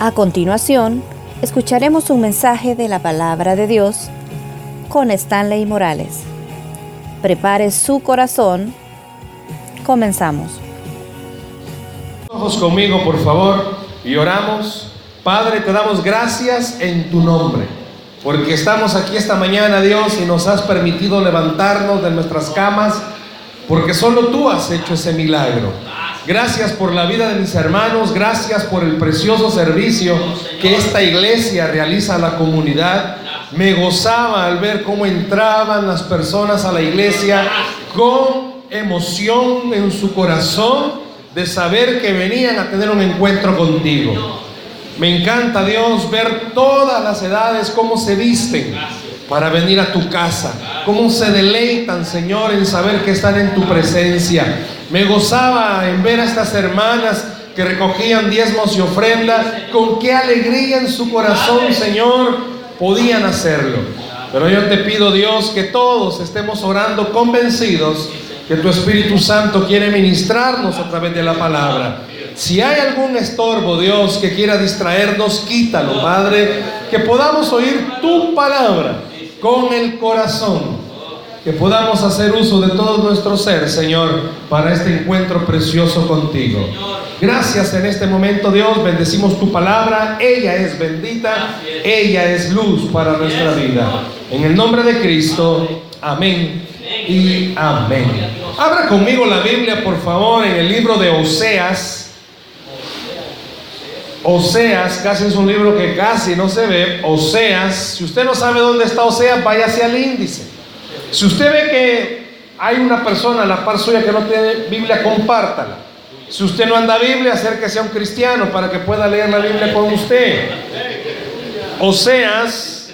A continuación, escucharemos un mensaje de la palabra de Dios con Stanley Morales. Prepare su corazón. Comenzamos. Ojos conmigo, por favor, y oramos. Padre, te damos gracias en tu nombre, porque estamos aquí esta mañana, Dios, y nos has permitido levantarnos de nuestras camas, porque solo tú has hecho ese milagro. Gracias por la vida de mis hermanos, gracias por el precioso servicio que esta iglesia realiza a la comunidad. Me gozaba al ver cómo entraban las personas a la iglesia con emoción en su corazón de saber que venían a tener un encuentro contigo. Me encanta Dios ver todas las edades cómo se visten para venir a tu casa, cómo se deleitan Señor en saber que están en tu presencia. Me gozaba en ver a estas hermanas que recogían diezmos y ofrendas, con qué alegría en su corazón Señor podían hacerlo. Pero yo te pido Dios que todos estemos orando convencidos que tu Espíritu Santo quiere ministrarnos a través de la palabra. Si hay algún estorbo, Dios, que quiera distraernos, quítalo, Padre, que podamos oír tu palabra con el corazón, que podamos hacer uso de todo nuestro ser, Señor, para este encuentro precioso contigo. Gracias en este momento, Dios, bendecimos tu palabra, ella es bendita, ella es luz para nuestra vida. En el nombre de Cristo, amén y amén. Abra conmigo la Biblia, por favor, en el libro de Oseas. Oseas, casi es un libro que casi no se ve. Oseas, si usted no sabe dónde está Oseas, vaya hacia el índice. Si usted ve que hay una persona a la par suya que no tiene Biblia, compártala. Si usted no anda Biblia, acérquese a un cristiano para que pueda leer la Biblia con usted. Oseas,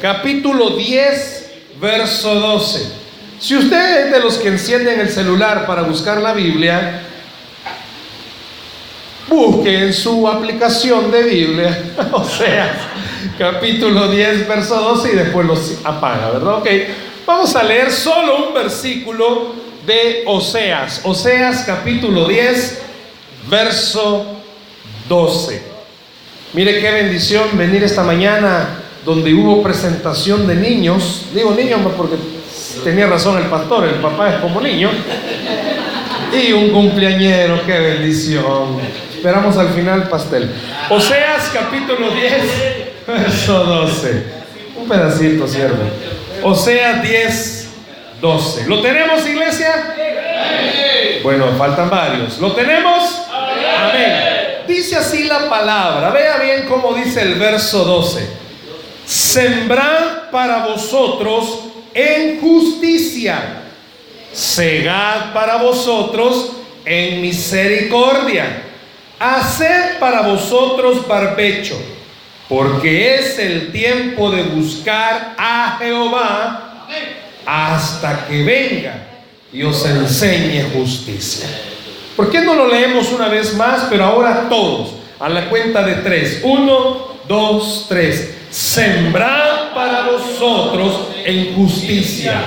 capítulo 10, verso 12. Si usted es de los que encienden el celular para buscar la Biblia, busque en su aplicación de Biblia, o sea, capítulo 10, verso 12 y después los apaga, ¿verdad? Ok, vamos a leer solo un versículo de Oseas. Oseas capítulo 10, verso 12. Mire qué bendición venir esta mañana donde hubo presentación de niños. Digo niños porque tenía razón el pastor, el papá es como niño. Y un cumpleañero, qué bendición. Esperamos al final pastel. Oseas capítulo 10, verso 12. Un pedacito, siervo. Oseas 10, 12. ¿Lo tenemos, iglesia? Bueno, faltan varios. ¿Lo tenemos? Amén. Dice así la palabra. Vea bien cómo dice el verso 12. Sembrad para vosotros en justicia, segad para vosotros en misericordia, haced para vosotros barbecho, porque es el tiempo de buscar a Jehová hasta que venga y os enseñe justicia. ¿Por qué no lo leemos una vez más, pero ahora todos, a la cuenta de tres? Uno, dos, tres. Sembrad para vosotros en justicia,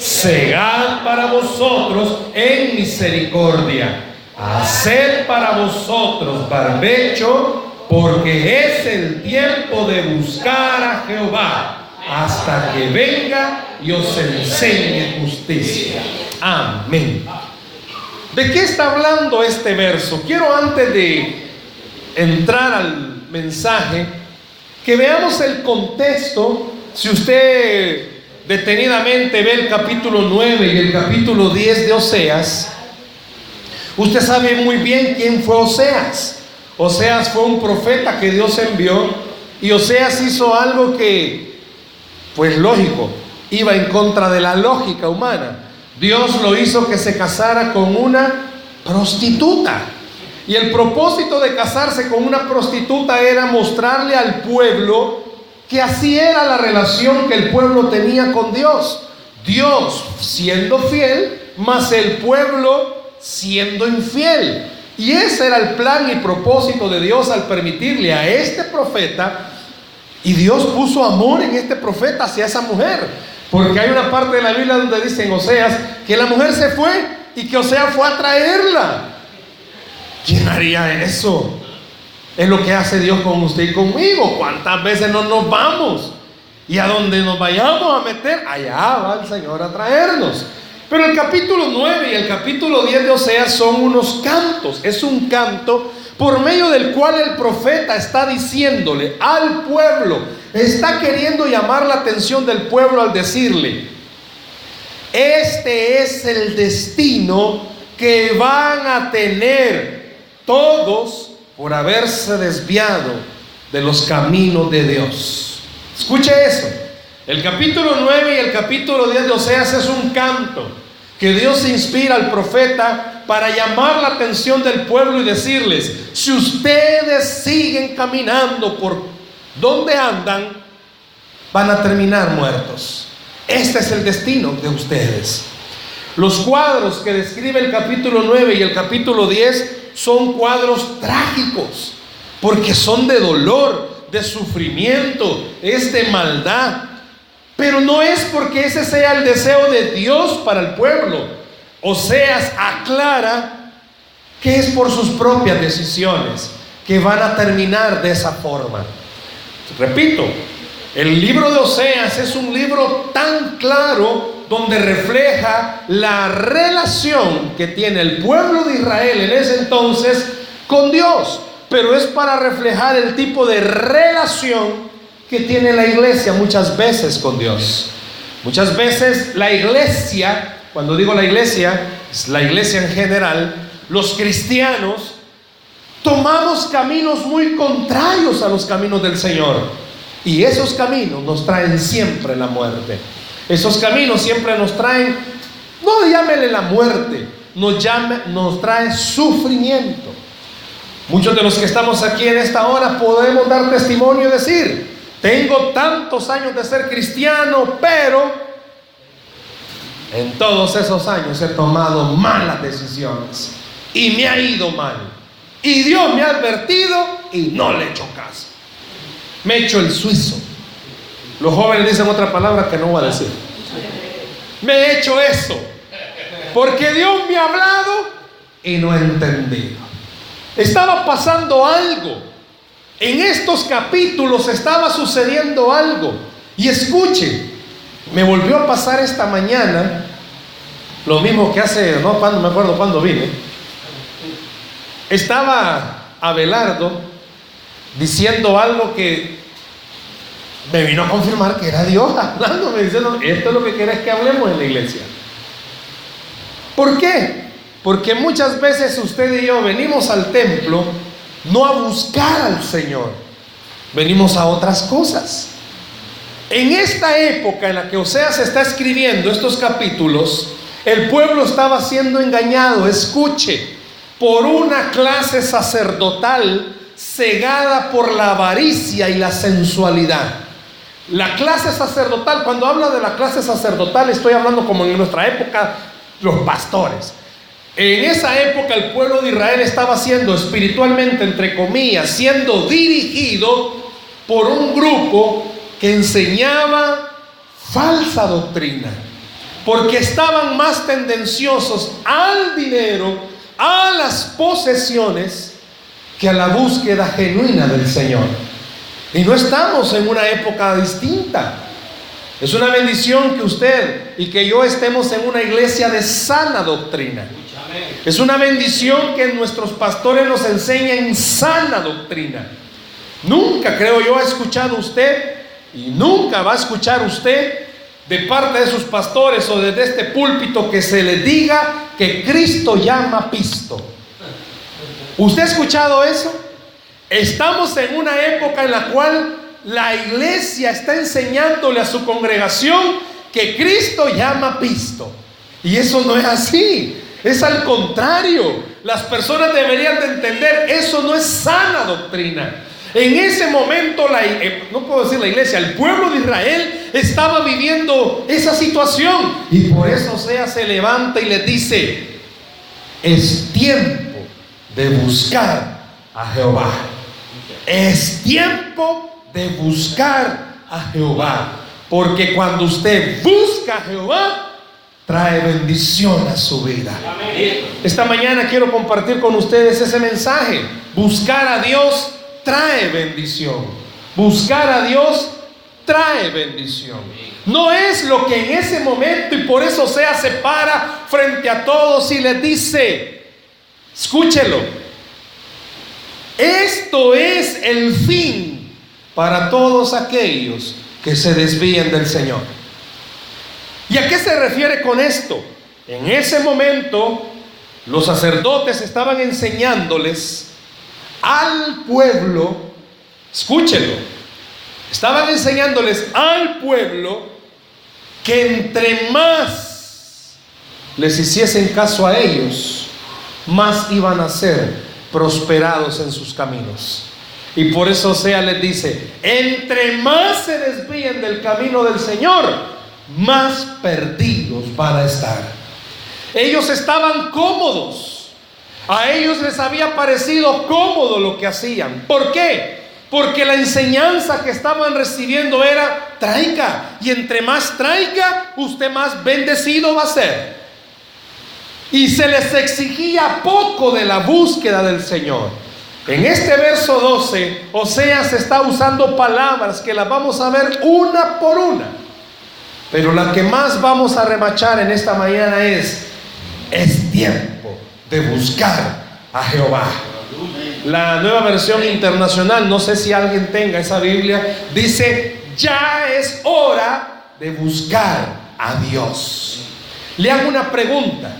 segad para vosotros en misericordia, haced para vosotros barbecho, porque es el tiempo de buscar a Jehová hasta que venga y os enseñe justicia. Amén. ¿De qué está hablando este verso? Quiero antes de entrar al mensaje, que veamos el contexto. Si usted detenidamente ve el capítulo 9 y el capítulo 10 de Oseas, usted sabe muy bien quién fue Oseas. Oseas fue un profeta que Dios envió y Oseas hizo algo que, pues lógico, iba en contra de la lógica humana. Dios lo hizo que se casara con una prostituta. Y el propósito de casarse con una prostituta era mostrarle al pueblo que así era la relación que el pueblo tenía con Dios. Dios siendo fiel, más el pueblo siendo infiel. Y ese era el plan y propósito de Dios al permitirle a este profeta, y Dios puso amor en este profeta hacia esa mujer. Porque hay una parte de la Biblia donde dice en Oseas que la mujer se fue y que Oseas fue a traerla. ¿Quién haría eso? Es lo que hace Dios con usted y conmigo. ¿Cuántas veces no nos vamos? Y a donde nos vayamos a meter, allá va el Señor a traernos. Pero el capítulo 9 y el capítulo 10 de Oseas son unos cantos. Es un canto por medio del cual el profeta está diciéndole al pueblo, está queriendo llamar la atención del pueblo al decirle, este es el destino que van a tener todos por haberse desviado de los caminos de Dios. Escuche eso. El capítulo 9 y el capítulo 10 de Oseas es un canto que Dios inspira al profeta para llamar la atención del pueblo y decirles, si ustedes siguen caminando por donde andan, van a terminar muertos. Este es el destino de ustedes. Los cuadros que describe el capítulo 9 y el capítulo 10 son cuadros trágicos, porque son de dolor, de sufrimiento, es de maldad. Pero no es porque ese sea el deseo de Dios para el pueblo. Oseas aclara que es por sus propias decisiones que van a terminar de esa forma. Repito, el libro de Oseas es un libro tan claro donde refleja la relación que tiene el pueblo de Israel en ese entonces con Dios, pero es para reflejar el tipo de relación que tiene la iglesia muchas veces con Dios. Muchas veces la iglesia, cuando digo la iglesia, es la iglesia en general, los cristianos, tomamos caminos muy contrarios a los caminos del Señor. Y esos caminos nos traen siempre la muerte. Esos caminos siempre nos traen, no llámele la muerte, nos, llame, nos trae sufrimiento. Muchos de los que estamos aquí en esta hora podemos dar testimonio y decir, tengo tantos años de ser cristiano, pero en todos esos años he tomado malas decisiones y me ha ido mal. Y Dios me ha advertido y no le he caso. Me he hecho el suizo. Los jóvenes dicen otra palabra que no voy a decir. Me he hecho eso. Porque Dios me ha hablado y no he entendido. Estaba pasando algo. En estos capítulos estaba sucediendo algo. Y escuche, me volvió a pasar esta mañana lo mismo que hace, no cuando me acuerdo cuando vine. Estaba Abelardo diciendo algo que me vino a confirmar que era Dios hablándome, diciendo, esto es lo que quieres que hablemos en la iglesia. ¿Por qué? Porque muchas veces usted y yo venimos al templo no a buscar al Señor, venimos a otras cosas. En esta época en la que Oseas está escribiendo estos capítulos, el pueblo estaba siendo engañado, escuche, por una clase sacerdotal cegada por la avaricia y la sensualidad. La clase sacerdotal, cuando habla de la clase sacerdotal, estoy hablando como en nuestra época, los pastores. En esa época el pueblo de Israel estaba siendo espiritualmente, entre comillas, siendo dirigido por un grupo que enseñaba falsa doctrina, porque estaban más tendenciosos al dinero, a las posesiones, que a la búsqueda genuina del Señor. Y no estamos en una época distinta. Es una bendición que usted y que yo estemos en una iglesia de sana doctrina. Es una bendición que nuestros pastores nos enseñen sana doctrina. Nunca, creo yo, ha escuchado usted y nunca va a escuchar usted de parte de sus pastores o desde este púlpito que se le diga que Cristo llama pisto. ¿Usted ha escuchado eso? Estamos en una época en la cual la iglesia está enseñándole a su congregación que Cristo llama pisto. Y eso no es así. Es al contrario. Las personas deberían de entender, eso no es sana doctrina. En ese momento, la, eh, no puedo decir la iglesia, el pueblo de Israel estaba viviendo esa situación. Y por eso sea se levanta y le dice, es tiempo de buscar a Jehová. Es tiempo de buscar a Jehová. Porque cuando usted busca a Jehová, trae bendición a su vida. Esta mañana quiero compartir con ustedes ese mensaje. Buscar a Dios trae bendición. Buscar a Dios trae bendición. No es lo que en ese momento y por eso sea se para frente a todos y les dice, escúchelo, esto es el fin para todos aquellos que se desvíen del Señor. ¿Y a qué se refiere con esto? En ese momento los sacerdotes estaban enseñándoles al pueblo, escúchelo, estaban enseñándoles al pueblo que entre más les hiciesen caso a ellos, más iban a ser prosperados en sus caminos. Y por eso sea les dice, entre más se desvíen del camino del Señor, más perdidos van a estar. Ellos estaban cómodos. A ellos les había parecido cómodo lo que hacían. ¿Por qué? Porque la enseñanza que estaban recibiendo era traiga. Y entre más traiga, usted más bendecido va a ser. Y se les exigía poco de la búsqueda del Señor. En este verso 12, Oseas está usando palabras que las vamos a ver una por una. Pero la que más vamos a remachar en esta mañana es, es tiempo de buscar a Jehová. La nueva versión internacional, no sé si alguien tenga esa Biblia, dice, ya es hora de buscar a Dios. Le hago una pregunta.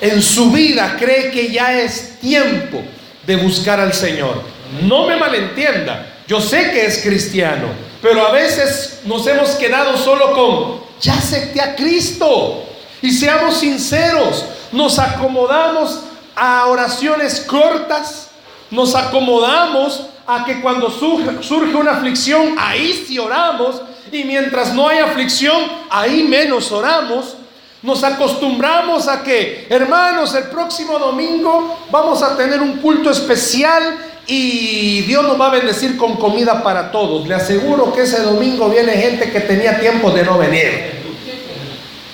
¿En su vida cree que ya es tiempo de buscar al Señor? No me malentienda. Yo sé que es cristiano, pero a veces nos hemos quedado solo con, ya acepté a Cristo. Y seamos sinceros, nos acomodamos a oraciones cortas, nos acomodamos a que cuando surge, una aflicción, ahí sí oramos, y mientras no hay aflicción, ahí menos oramos. Nos acostumbramos a que, hermanos, el próximo domingo vamos a tener un culto especial y Dios nos va a bendecir con comida para todos. Le aseguro que ese domingo viene gente que tenía tiempo de no venir.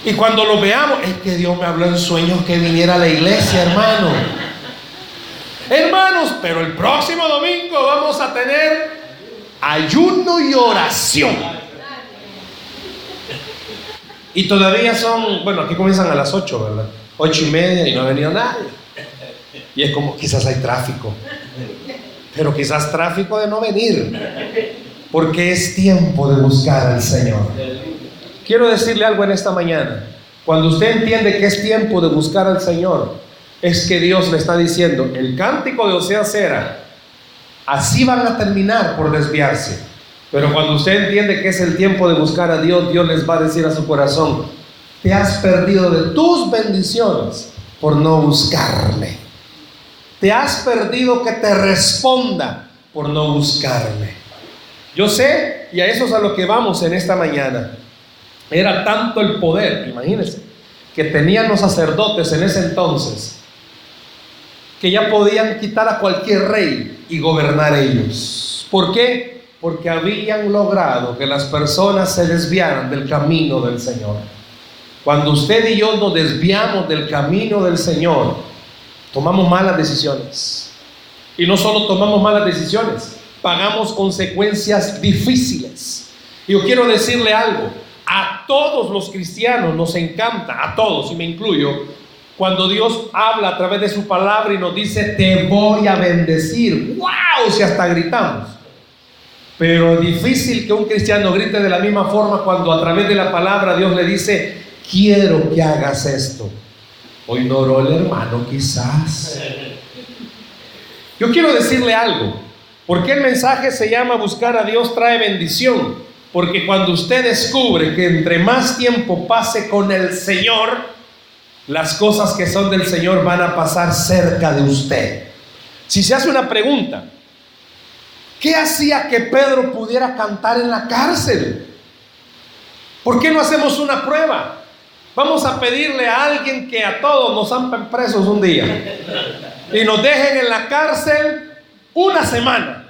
Y cuando lo veamos, es que Dios me habló en sueños que viniera a la iglesia, hermano. Hermanos, pero el próximo domingo vamos a tener ayuno y oración. Y todavía son, bueno, aquí comienzan a las 8, ¿verdad? Ocho y media y no ha venido nadie. Y es como, quizás hay tráfico. Pero quizás tráfico de no venir. Porque es tiempo de buscar al Señor. Quiero decirle algo en esta mañana. Cuando usted entiende que es tiempo de buscar al Señor, es que Dios le está diciendo, el cántico de Oseas era, así van a terminar por desviarse. Pero cuando usted entiende que es el tiempo de buscar a Dios, Dios les va a decir a su corazón, te has perdido de tus bendiciones por no buscarme. Te has perdido que te responda por no buscarme. Yo sé, y a eso es a lo que vamos en esta mañana. Era tanto el poder, imagínense, que tenían los sacerdotes en ese entonces, que ya podían quitar a cualquier rey y gobernar ellos. ¿Por qué? Porque habían logrado que las personas se desviaran del camino del Señor. Cuando usted y yo nos desviamos del camino del Señor, tomamos malas decisiones. Y no solo tomamos malas decisiones, pagamos consecuencias difíciles. Yo quiero decirle algo, a todos los cristianos nos encanta, a todos, y me incluyo, cuando Dios habla a través de su palabra y nos dice, te voy a bendecir. ¡Wow! Si hasta gritamos. Pero difícil que un cristiano grite de la misma forma cuando a través de la palabra Dios le dice, quiero que hagas esto. Hoy no oró el hermano quizás. Yo quiero decirle algo. ¿Por qué el mensaje se llama buscar a Dios trae bendición? Porque cuando usted descubre que entre más tiempo pase con el Señor, las cosas que son del Señor van a pasar cerca de usted. Si se hace una pregunta, ¿qué hacía que Pedro pudiera cantar en la cárcel? ¿Por qué no hacemos una prueba? Vamos a pedirle a alguien que a todos nos han presos un día y nos dejen en la cárcel una semana.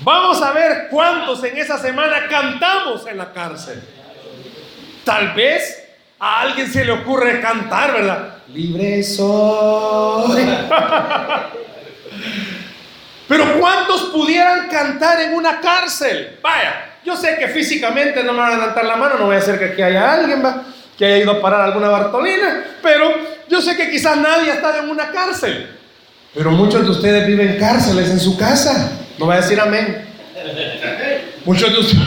Vamos a ver cuántos en esa semana cantamos en la cárcel. Tal vez a alguien se le ocurre cantar, ¿verdad? Libre soy. ¿cuántos pudieran cantar en una cárcel? Vaya, yo sé que físicamente no me van a levantar la mano, no voy a hacer que aquí haya alguien que haya ido a parar alguna Bartolina, pero yo sé que quizás nadie ha estado en una cárcel. Pero muchos de ustedes viven cárceles en su casa. No va a decir amén. Muchos de, ustedes,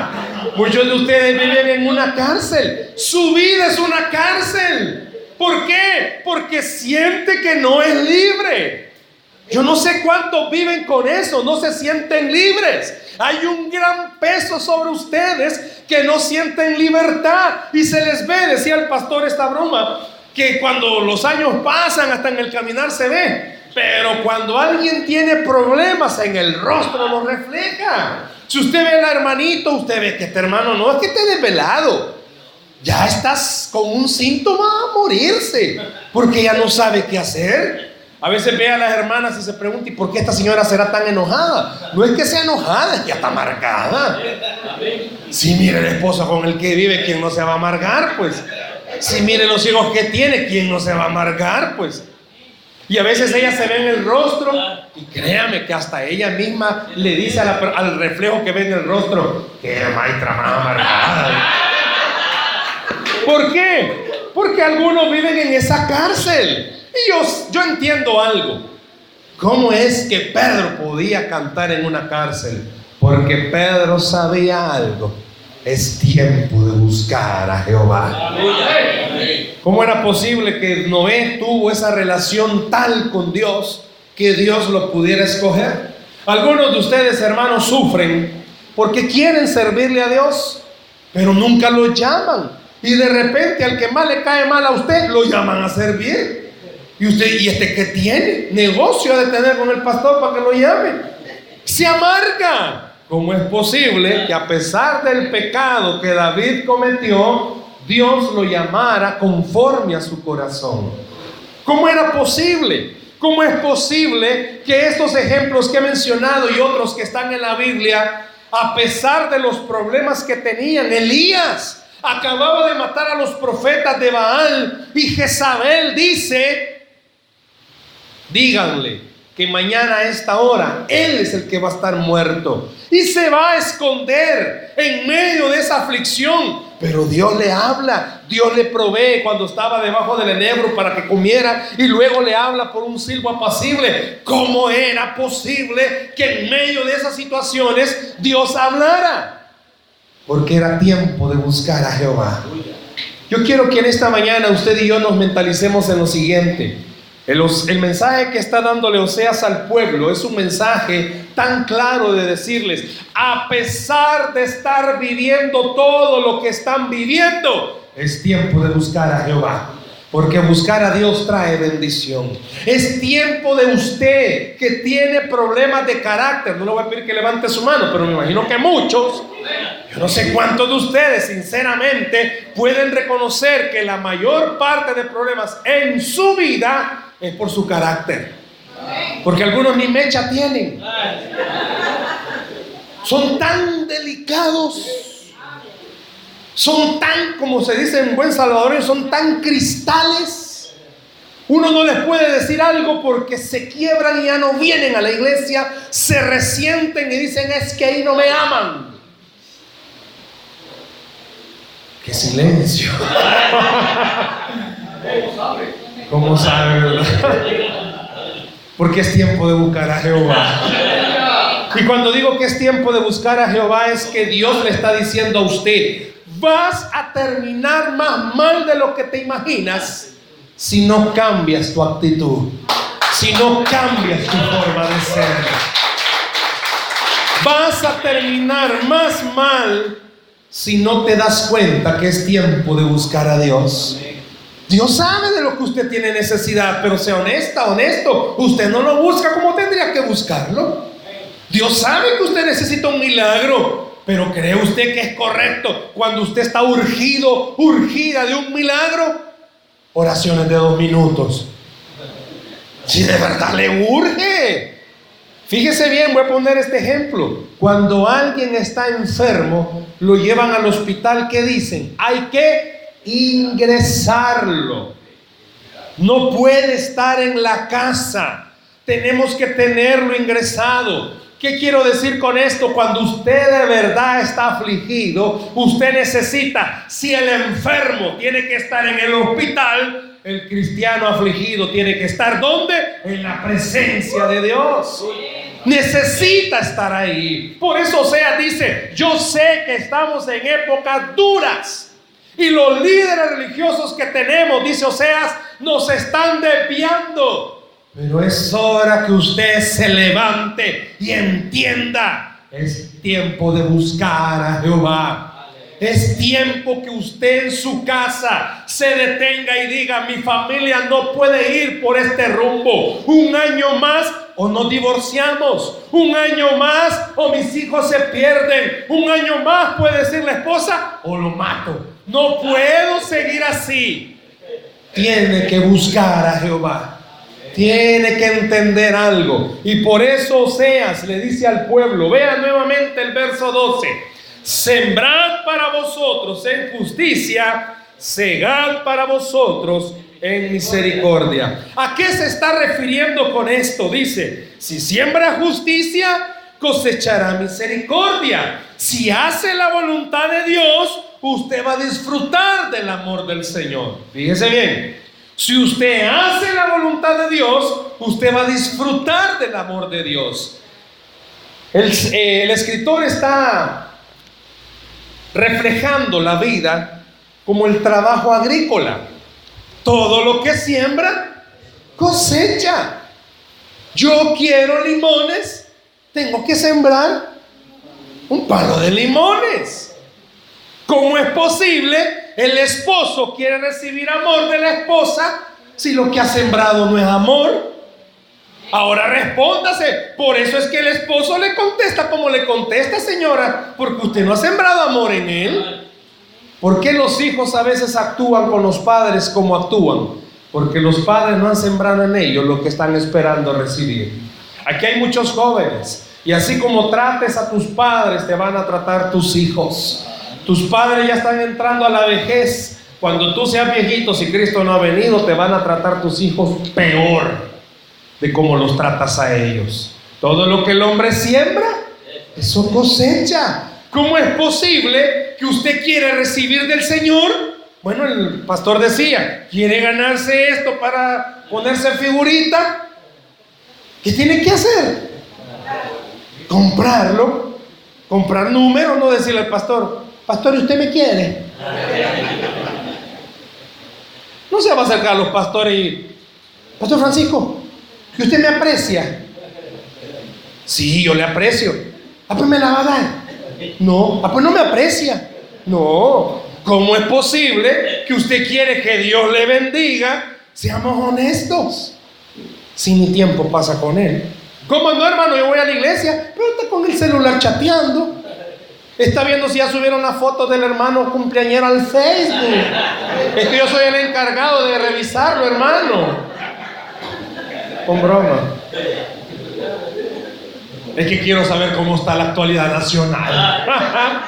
muchos de ustedes viven en una cárcel. Su vida es una cárcel. ¿Por qué? Porque siente que no es libre. Yo no sé cuántos viven con eso, no se sienten libres. Hay un gran peso sobre ustedes que no sienten libertad y se les ve, decía el pastor esta broma, que cuando los años pasan hasta en el caminar se ve, pero cuando alguien tiene problemas en el rostro lo refleja. Si usted ve al hermanito, usted ve que este hermano no es que esté desvelado. Ya estás con un síntoma a morirse, porque ya no sabe qué hacer. A veces ve a las hermanas y se pregunta, ¿y por qué esta señora será tan enojada? No es que sea enojada, es que está amargada. Si mire el esposo con el que vive, ¿quién no se va a amargar? Pues, si mire los hijos que tiene, ¿quién no se va a amargar? Pues, y a veces ella se ve en el rostro y créame que hasta ella misma le dice al reflejo que ve en el rostro, que maestra más amargada. ¿Por qué? Porque algunos viven en esa cárcel. Y yo, yo entiendo algo. ¿Cómo es que Pedro podía cantar en una cárcel? Porque Pedro sabía algo. Es tiempo de buscar a Jehová. ¿Cómo era posible que Noé tuvo esa relación tal con Dios que Dios lo pudiera escoger? Algunos de ustedes, hermanos, sufren porque quieren servirle a Dios, pero nunca lo llaman. Y de repente al que más le cae mal a usted, lo llaman a servir. Y usted, ¿y este qué tiene? Negocio de tener con el pastor para que lo llame. Se amarga. ¿Cómo es posible que a pesar del pecado que David cometió, Dios lo llamara conforme a su corazón? ¿Cómo era posible? ¿Cómo es posible que estos ejemplos que he mencionado y otros que están en la Biblia, a pesar de los problemas que tenían, Elías acababa de matar a los profetas de Baal y Jezabel dice, díganle que mañana a esta hora Él es el que va a estar muerto y se va a esconder en medio de esa aflicción. Pero Dios le habla, Dios le provee cuando estaba debajo del enebro para que comiera y luego le habla por un silbo apacible. ¿Cómo era posible que en medio de esas situaciones Dios hablara? Porque era tiempo de buscar a Jehová. Yo quiero que en esta mañana usted y yo nos mentalicemos en lo siguiente. El, mensaje que está dándole Oseas al pueblo es un mensaje tan claro de decirles, a pesar de estar viviendo todo lo que están viviendo, es tiempo de buscar a Jehová. Porque buscar a Dios trae bendición. Es tiempo de usted que tiene problemas de carácter. No le voy a pedir que levante su mano, pero me imagino que muchos, yo no sé cuántos de ustedes sinceramente pueden reconocer que la mayor parte de problemas en su vida es por su carácter. Porque algunos ni mecha tienen. Son tan delicados. Son tan, como se dice en buen salvadoreño, son tan cristales. Uno no les puede decir algo porque se quiebran y ya no vienen a la iglesia, se resienten y dicen es que ahí no me aman. Qué silencio. ¿Cómo sabe, verdad? Porque es tiempo de buscar a Jehová. Y cuando digo que es tiempo de buscar a Jehová es que Dios le está diciendo a usted, vas a terminar más mal de lo que te imaginas si no cambias tu actitud, si no cambias tu forma de ser. Vas a terminar más mal si no te das cuenta que es tiempo de buscar a Dios. Dios sabe de lo que usted tiene necesidad, pero sea honesta, honesto. Usted no lo busca como tendría que buscarlo. Dios sabe que usted necesita un milagro, pero ¿cree usted que es correcto cuando usted está urgido, urgida de un milagro? Oraciones de dos minutos. Si de verdad le urge. Fíjese bien, voy a poner este ejemplo. Cuando alguien está enfermo, lo llevan al hospital, ¿qué dicen? Hay que ingresarlo. No puede estar en la casa. tenemos que tenerlo ingresado. ¿Qué quiero decir con esto? Cuando usted de verdad está afligido, usted necesita, si el enfermo tiene que estar en el hospital, el cristiano afligido tiene que estar ¿dónde? En la presencia de Dios. Necesita estar ahí. Por eso sea dice, yo sé que estamos en épocas duras. Y los líderes religiosos que tenemos, dice Oseas, nos están desviando. Pero es hora que usted se levante y entienda. Es tiempo de buscar a Jehová. Es tiempo que usted en su casa se detenga y diga, mi familia no puede ir por este rumbo. Un año más o nos divorciamos. Un año más o mis hijos se pierden. Un año más puede decir la esposa o lo mato. No puedo seguir así. Tiene que buscar a Jehová. Tiene que entender algo. Y por eso Oseas le dice al pueblo, vea nuevamente el verso 12, sembrad para vosotros en justicia, segad para vosotros en misericordia. ¿A qué se está refiriendo con esto? Dice, si siembra justicia, cosechará misericordia. Si hace la voluntad de Dios, usted va a disfrutar del amor del Señor. Fíjese bien, si usted hace la voluntad de Dios, usted va a disfrutar del amor de Dios. El, eh, escritor está reflejando la vida como el trabajo agrícola. Todo lo que siembra, cosecha. Yo quiero limones, tengo que sembrar un palo de limones. ¿Cómo es posible el esposo quiere recibir amor de la esposa si lo que ha sembrado no es amor? Ahora respóndase. Por eso es que el esposo le contesta como le contesta, señora, porque usted no ha sembrado amor en él. ¿Por qué los hijos a veces actúan con los padres como actúan? Porque los padres no han sembrado en ellos lo que están esperando recibir. Aquí hay muchos jóvenes y así como trates a tus padres, te van a tratar tus hijos. Tus padres ya están entrando a la vejez. Cuando tú seas viejito, si Cristo no ha venido, te van a tratar tus hijos peor de cómo los tratas a ellos. Todo lo que el hombre siembra, eso cosecha. ¿Cómo es posible que usted quiere recibir del Señor? Bueno, el pastor decía, quiere ganarse esto para ponerse figurita. ¿Qué tiene que hacer? Comprarlo, comprar números, no decirle al pastor, Pastor, ¿usted me quiere? No se va a acercar a los pastores y, Pastor Francisco, que usted me aprecia. Sí, yo le aprecio. Ah, pues me la va a dar. No, ah, pues no me aprecia. No, ¿cómo es posible que usted quiere que Dios le bendiga? Seamos honestos. Si mi tiempo pasa con él. ¿Cómo no, hermano? Yo voy a la iglesia, pero está con el celular chateando. Está viendo si ya subieron la foto del hermano cumpleañero al Facebook. Es que yo soy el encargado de revisarlo, hermano. Con broma. Es que quiero saber cómo está la actualidad nacional.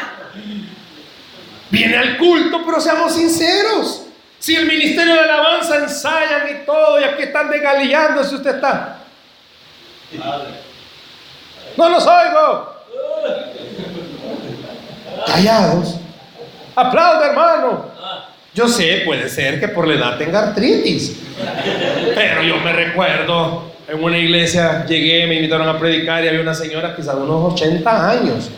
Viene al culto, pero seamos sinceros. Si el ministerio de alabanza ensayan y todo, y aquí están desgalillando, si usted está. No los oigo callados. Aplauda, hermano. Yo sé, puede ser que por la edad tenga artritis. Pero yo me recuerdo, en una iglesia llegué, me invitaron a predicar y había una señora quizás de unos 80 años.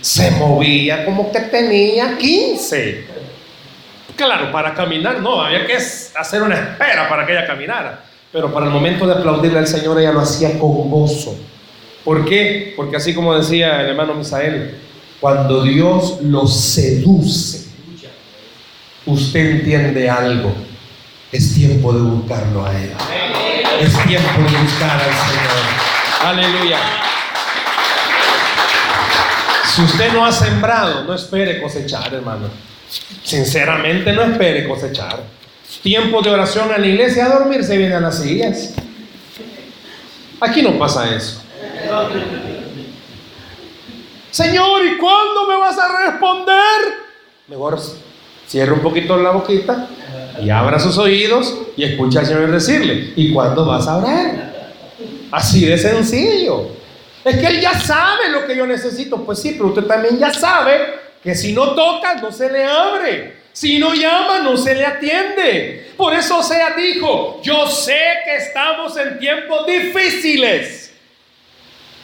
Se movía como que tenía 15. Claro, para caminar no, había que hacer una espera para que ella caminara. Pero para el momento de aplaudirle al Señor, ella lo hacía con gozo. ¿Por qué? Porque así como decía el hermano Misael, cuando Dios lo seduce, usted entiende algo. Es tiempo de buscarlo a Él. Es tiempo de buscar al Señor. Aleluya. Si usted no ha sembrado, no espere cosechar, hermano. Sinceramente, no espere cosechar. Tiempo de oración en la iglesia, a dormir se viene a las sillas. Aquí no pasa eso. Señor, ¿y cuándo me vas a responder? Mejor cierre un poquito la boquita y abra sus oídos y escucha al Señor decirle, ¿y cuándo vas a orar? Así de sencillo. Es que Él ya sabe lo que yo necesito. Pues sí, pero usted también ya sabe que si no toca, no se le abre. Si no llama, no se le atiende. Por eso Sea dijo, yo sé que estamos en tiempos difíciles.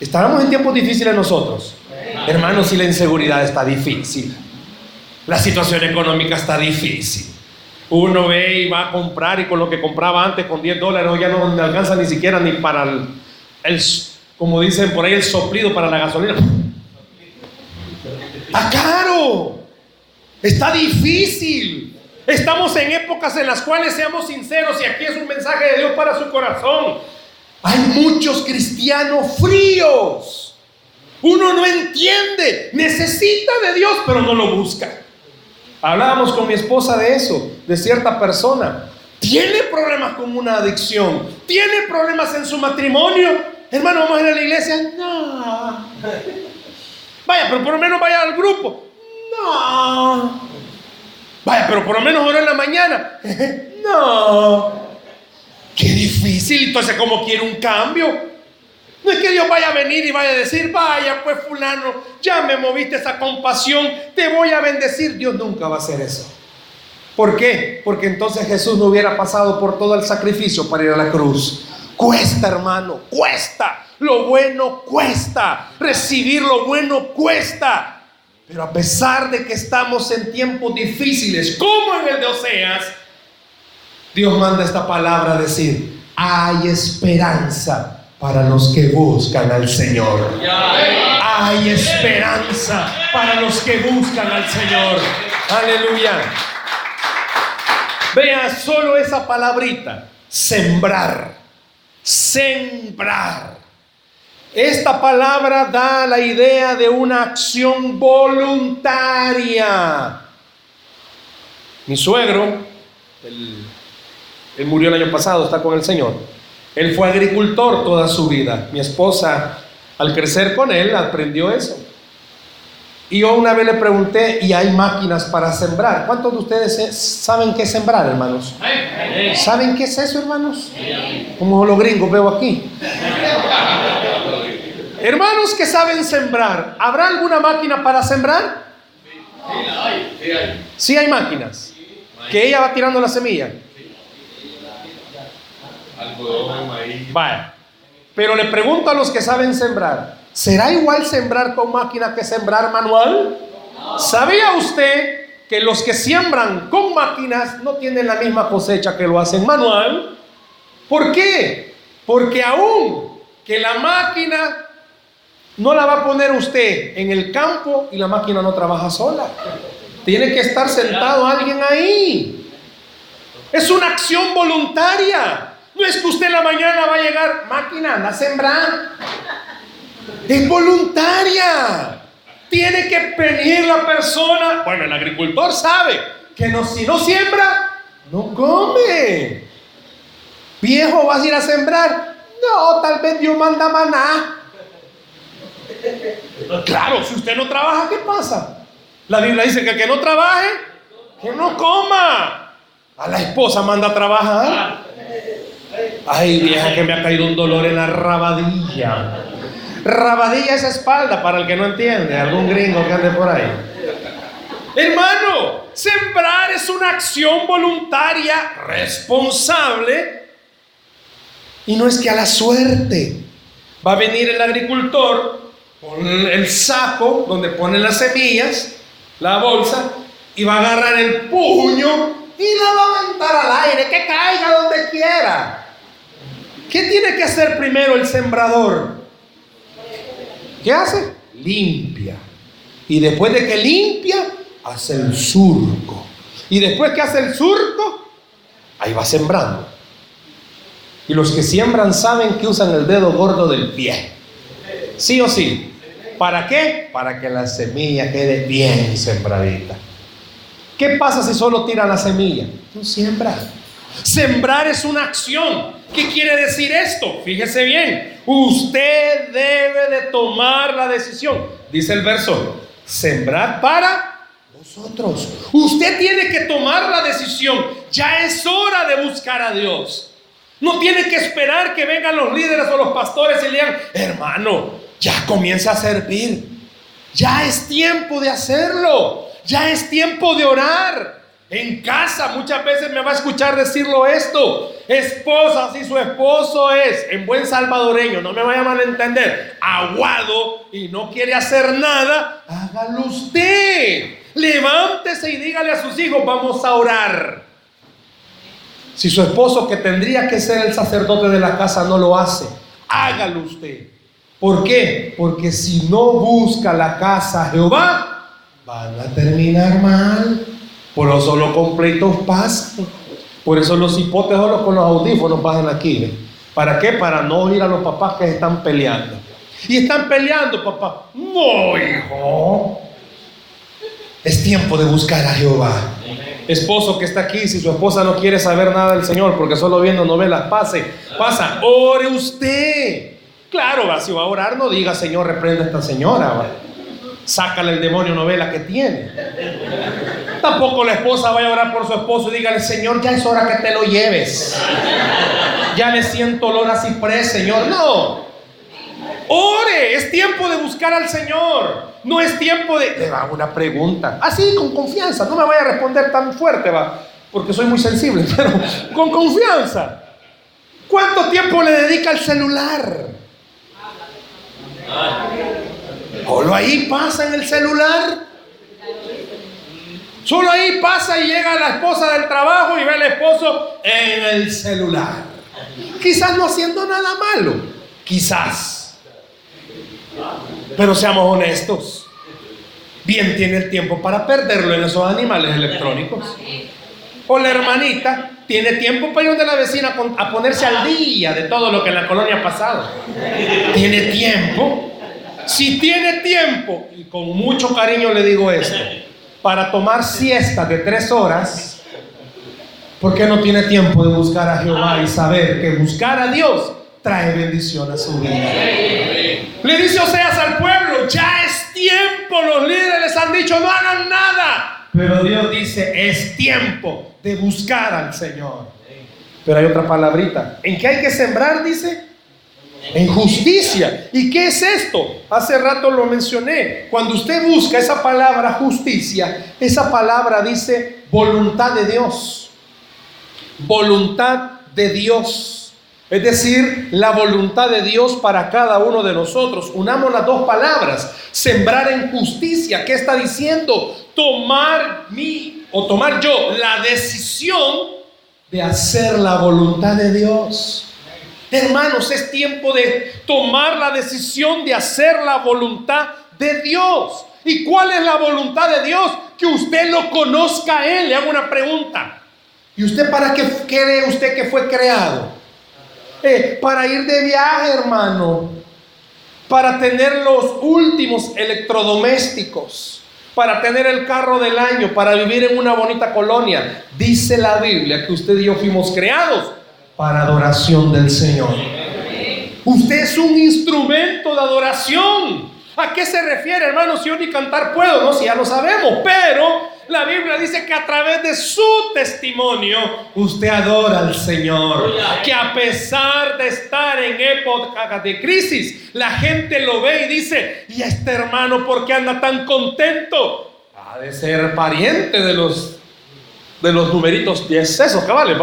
Estábamos en tiempos difíciles nosotros. Hermanos, si la inseguridad está difícil. La situación económica está difícil. Uno ve y va a comprar y con lo que compraba antes con 10 dólares ya no alcanza ni siquiera ni para el, el como dicen por ahí, el soplido para la gasolina. ¡Está caro! Está difícil. Estamos en épocas en las cuales, seamos sinceros, y aquí es un mensaje de Dios para su corazón, hay muchos cristianos fríos. Uno no entiende, necesita de Dios, pero no lo busca. Hablábamos con mi esposa de eso, de cierta persona. Tiene problemas con una adicción, tiene problemas en su matrimonio. Hermano, vamos a ir a la iglesia. No. Vaya, pero por lo menos vaya al grupo. No. Vaya, pero por lo menos ahora en la mañana. no. Qué difícil. Entonces, ¿cómo quiere un cambio? No es que Dios vaya a venir y vaya a decir, vaya pues fulano, ya me moviste esa compasión, te voy a bendecir. Dios nunca va a hacer eso. ¿Por qué? Porque entonces Jesús no hubiera pasado por todo el sacrificio para ir a la cruz. Cuesta, hermano, cuesta. Lo bueno cuesta. Recibir lo bueno cuesta. Pero a pesar de que estamos en tiempos difíciles, como en el de Oseas, Dios manda esta palabra a decir, hay esperanza para los que buscan al Señor. Hay esperanza para los que buscan al Señor. Aleluya. Vea solo esa palabrita, sembrar, sembrar. Esta palabra da la idea de una acción voluntaria. Mi suegro, él, murió el año pasado, está con el Señor. Él fue agricultor toda su vida. Mi esposa, al crecer con él, aprendió eso. Y yo una vez le pregunté, ¿y hay máquinas para sembrar? ¿Cuántos de ustedes saben qué es sembrar, hermanos? ¿Saben qué es eso, hermanos? Como los gringos veo aquí. Hermanos que saben sembrar, ¿habrá alguna máquina para sembrar? Sí hay máquinas. Que ella va tirando la semilla. Vaya. Pero le pregunto a los que saben sembrar, ¿será igual sembrar con máquina que sembrar manual? ¿Sabía usted que los que siembran con máquinas no tienen la misma cosecha que lo hacen manual? ¿Por qué? Porque aún que la máquina no la va a poner usted en el campo y la máquina no trabaja sola. Tiene que estar sentado alguien ahí. Es una acción voluntaria. No es que usted en la mañana va a llegar, máquina, anda a sembrar. Es voluntaria. Tiene que venir la persona. Bueno, el agricultor sabe que si no siembra, no come. Viejo, vas a ir a sembrar. No, tal vez Dios manda maná. Claro, si usted no trabaja, ¿qué pasa? La Biblia dice que el que no trabaje, que no coma. A la esposa manda a trabajar. Ay, vieja, que me ha caído un dolor en la rabadilla. Rabadilla es espalda, para el que no entiende, algún gringo que ande por ahí. Hermano, sembrar es una acción voluntaria, responsable, y no es que a la suerte va a venir el agricultor con el saco donde pone las semillas, la bolsa, y va a agarrar el puño y la va a aventar al aire, que caiga donde quiera. ¿Qué tiene que hacer primero el sembrador? ¿Qué hace? Limpia. Y después de que limpia, hace el surco. Y después que hace el surco, ahí va sembrando. Y los que siembran saben que usan el dedo gordo del pie. Sí o sí. ¿Para qué? Para que la semilla quede bien sembradita. ¿Qué pasa si solo tira la semilla? No siembra. Sembrar es una acción. ¿Qué quiere decir esto? Fíjese bien. Usted debe de tomar la decisión. Dice el verso. Sembrar para vosotros. Usted tiene que tomar la decisión. Ya es hora de buscar a Dios. No tiene que esperar que vengan los líderes o los pastores y le digan, hermano, ya comienza a servir. Ya es tiempo de hacerlo. Ya es tiempo de orar. En casa muchas veces me va a escuchar decirlo esto. Esposa, si su esposo es, en buen salvadoreño, no me vaya a malentender, aguado y no quiere hacer nada, hágalo usted. Levántese y dígale a sus hijos, vamos a orar. Si su esposo, que tendría que ser el sacerdote de la casa, no lo hace, hágalo usted. ¿Por qué? Porque si no busca la casa Jehová, van a terminar mal. Por eso los completos pasan. Por eso los hipotes con los audífonos pasan aquí. ¿Para qué? Para no oír a los papás que están peleando. Y están peleando, papá. No, hijo. Es tiempo de buscar a Jehová. Esposo que está aquí, si su esposa no quiere saber nada del Señor porque solo viendo novelas, pase, pasa, ore usted. Claro, si va a orar, no diga, Señor, reprenda a esta señora. Sácale el demonio novela que tiene. Tampoco la esposa vaya a orar por su esposo y dígale, Señor, ya es hora que te lo lleves. Ya le siento olor a ciprés, Señor. No. Ore, es tiempo de buscar al Señor. No es tiempo de... Le va una pregunta. Así, con confianza. No me vaya a responder tan fuerte, va. Porque soy muy sensible, pero con confianza. ¿Cuánto tiempo le dedica al celular? Solo ahí pasa en el celular. Solo ahí pasa y llega la esposa del trabajo y ve al esposo en el celular. Quizás no haciendo nada malo. Quizás. Pero seamos honestos. Bien tiene el tiempo para perderlo en esos animales electrónicos. O la hermanita tiene tiempo para ir de la vecina a ponerse al día de todo lo que en la colonia ha pasado. Tiene tiempo. Si tiene tiempo, y con mucho cariño le digo esto, para tomar siesta de tres horas, ¿por qué no tiene tiempo de buscar a Jehová y saber que buscar a Dios trae bendición a su vida? Le dice Oseas al pueblo, ya es tiempo, los líderes les han dicho, no hagan nada. Pero Dios dice, es tiempo de buscar al Señor. Pero hay otra palabrita. ¿En qué hay que sembrar? Dice en justicia. ¿Y qué es esto? Hace rato lo mencioné. Cuando usted busca esa palabra justicia, esa palabra dice voluntad de Dios. Voluntad de Dios. Es decir, la voluntad de Dios para cada uno de nosotros. Unamos las dos palabras. Sembrar en justicia. ¿Qué está diciendo? Tomar mi o tomar yo la decisión de hacer la voluntad de Dios. Hermanos, es tiempo de tomar la decisión de hacer la voluntad de Dios. ¿Y cuál es la voluntad de Dios? Que usted lo conozca a Él. Le hago una pregunta. ¿Y usted para qué cree usted que fue creado? Eh, para ir de viaje, hermano. Para tener los últimos electrodomésticos. Para tener el carro del año. Para vivir en una bonita colonia. Dice la Biblia que usted y yo fuimos creados para adoración del Señor. Usted es un instrumento de adoración. ¿A qué se refiere, hermano? Si yo ni cantar puedo, no, si ya lo sabemos, pero la Biblia dice que a través de su testimonio usted adora al Señor. Que a pesar de estar en época de crisis, la gente lo ve y dice, ¿y este hermano por qué anda tan contento? Ha de ser pariente de los de los numeritos 10 esos cabales,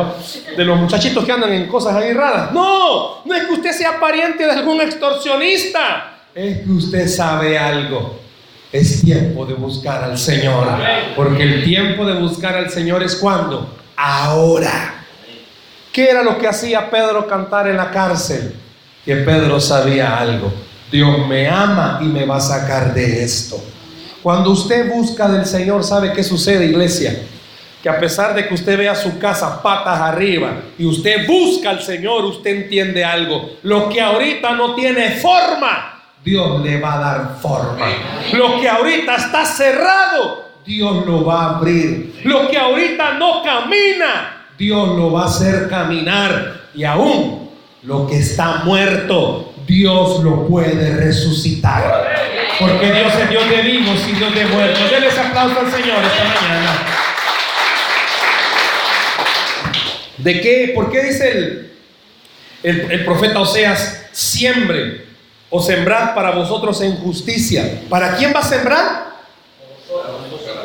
de los muchachitos que andan en cosas ahí raras. No, no es que usted sea pariente de algún extorsionista, es que usted sabe algo. Es tiempo de buscar al Señor, porque el tiempo de buscar al Señor es cuando, ahora. ¿Qué era lo que hacía Pedro cantar en la cárcel? Que Pedro sabía algo. Dios me ama y me va a sacar de esto. Cuando usted busca del Señor, ¿sabe qué sucede, iglesia? Que a pesar de que usted vea su casa patas arriba y usted busca al Señor, usted entiende algo. Lo que ahorita no tiene forma, Dios le va a dar forma. Lo que ahorita está cerrado, Dios lo va a abrir. Lo que ahorita no camina, Dios lo va a hacer caminar. Y aún lo que está muerto, Dios lo puede resucitar. Porque Dios es Dios de vivos y Dios de muertos. Denle ese aplauso al Señor esta mañana. ¿De qué? ¿Por qué dice el, El, profeta Oseas, siembre o sembrad para vosotros en justicia. ¿Para quién va a sembrar?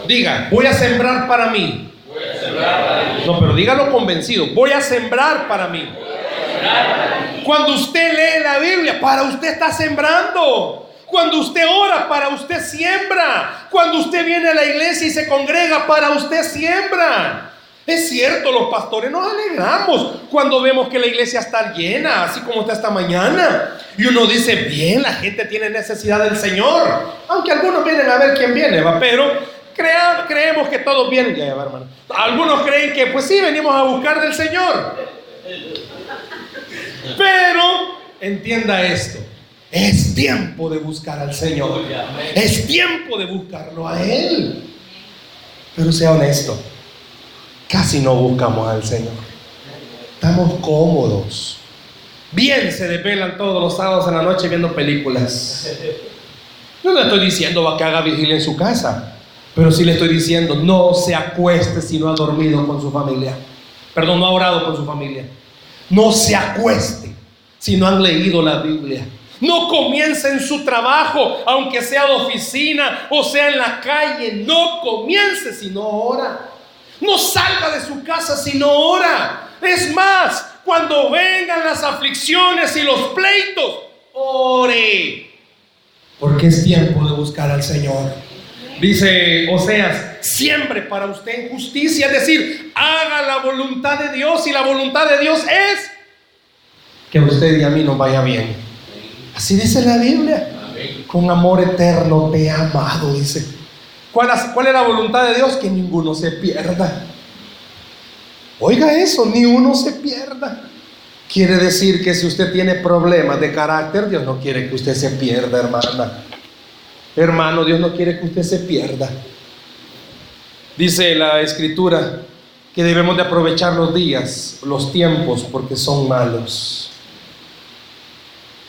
Diga, voy a sembrar para mí. No, pero dígalo convencido. Voy a sembrar para mí. Cuando usted lee la Biblia, para usted está sembrando. Cuando usted ora, para usted siembra. Cuando usted viene a la iglesia y se congrega, para usted siembra. Es cierto, los pastores nos alegramos cuando vemos que la iglesia está llena, así como está esta mañana. Y uno dice, bien, la gente tiene necesidad del Señor. Aunque algunos vienen a ver quién viene, ¿va? pero creemos que todos vienen. Ya, hermano. Algunos creen que, pues sí, venimos a buscar del Señor. Pero entienda esto. Es tiempo de buscar al Señor. Es tiempo de buscarlo a Él. Pero sea honesto casi no buscamos al Señor. Estamos cómodos. Bien se desvelan todos los sábados en la noche viendo películas. No le estoy diciendo que haga vigilia en su casa, pero sí le estoy diciendo no se acueste si no ha dormido con su familia. Perdón, no ha orado con su familia. No se acueste si no han leído la Biblia. No comience en su trabajo, aunque sea de oficina o sea en la calle. No comience si no ora. No salga de su casa si no ora. Es más, cuando vengan las aflicciones y los pleitos, ore. Porque es tiempo de buscar al Señor. Dice Oseas, siempre para usted en justicia, es decir, haga la voluntad de Dios y la voluntad de Dios es que a usted y a mí nos vaya bien. Así dice la Biblia. Con amor eterno te he amado, dice. ¿Cuál, es la voluntad de Dios? Que ninguno se pierda. Oiga eso, ni uno se pierda. Quiere decir que si usted tiene problemas de carácter, Dios no quiere que usted se pierda, hermana. Hermano, Dios no quiere que usted se pierda. Dice la escritura que debemos de aprovechar los días, los tiempos, porque son malos.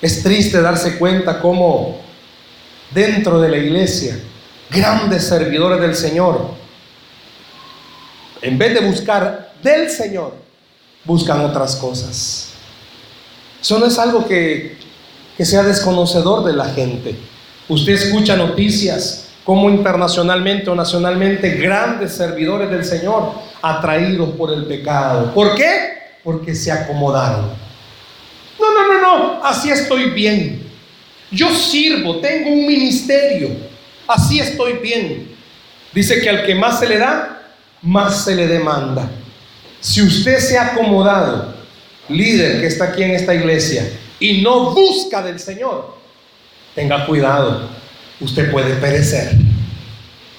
Es triste darse cuenta cómo dentro de la iglesia grandes servidores del Señor, en vez de buscar del Señor, buscan otras cosas. Eso no es algo que, que sea desconocedor de la gente. Usted escucha noticias como internacionalmente o nacionalmente grandes servidores del Señor atraídos por el pecado. ¿Por qué? Porque se acomodaron. No, no, no, no, así estoy bien. Yo sirvo, tengo un ministerio así estoy bien. Dice que al que más se le da, más se le demanda. Si usted se ha acomodado, líder que está aquí en esta iglesia, y no busca del Señor, tenga cuidado, usted puede perecer.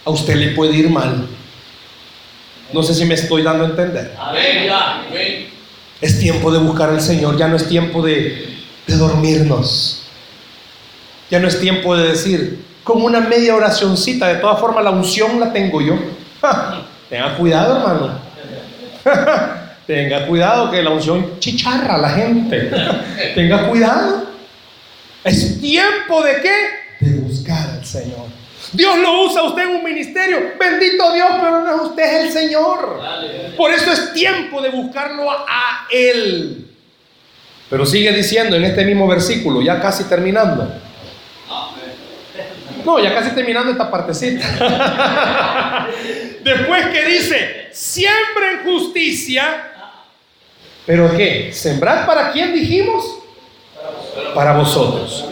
A usted le puede ir mal. No sé si me estoy dando a entender. Es tiempo de buscar al Señor, ya no es tiempo de, de dormirnos. Ya no es tiempo de decir, con una media oracioncita. De todas formas, la unción la tengo yo. Tenga cuidado, hermano. Tenga cuidado que la unción chicharra a la gente. Tenga cuidado. Es tiempo de qué? De buscar al Señor. Dios lo usa usted en un ministerio. Bendito Dios, pero no es usted el Señor. Por eso es tiempo de buscarlo a Él. Pero sigue diciendo en este mismo versículo, ya casi terminando. No, ya casi terminando esta partecita. Después que dice, siembren justicia. ¿Pero qué? ¿Sembrar para quién dijimos? Para vosotros.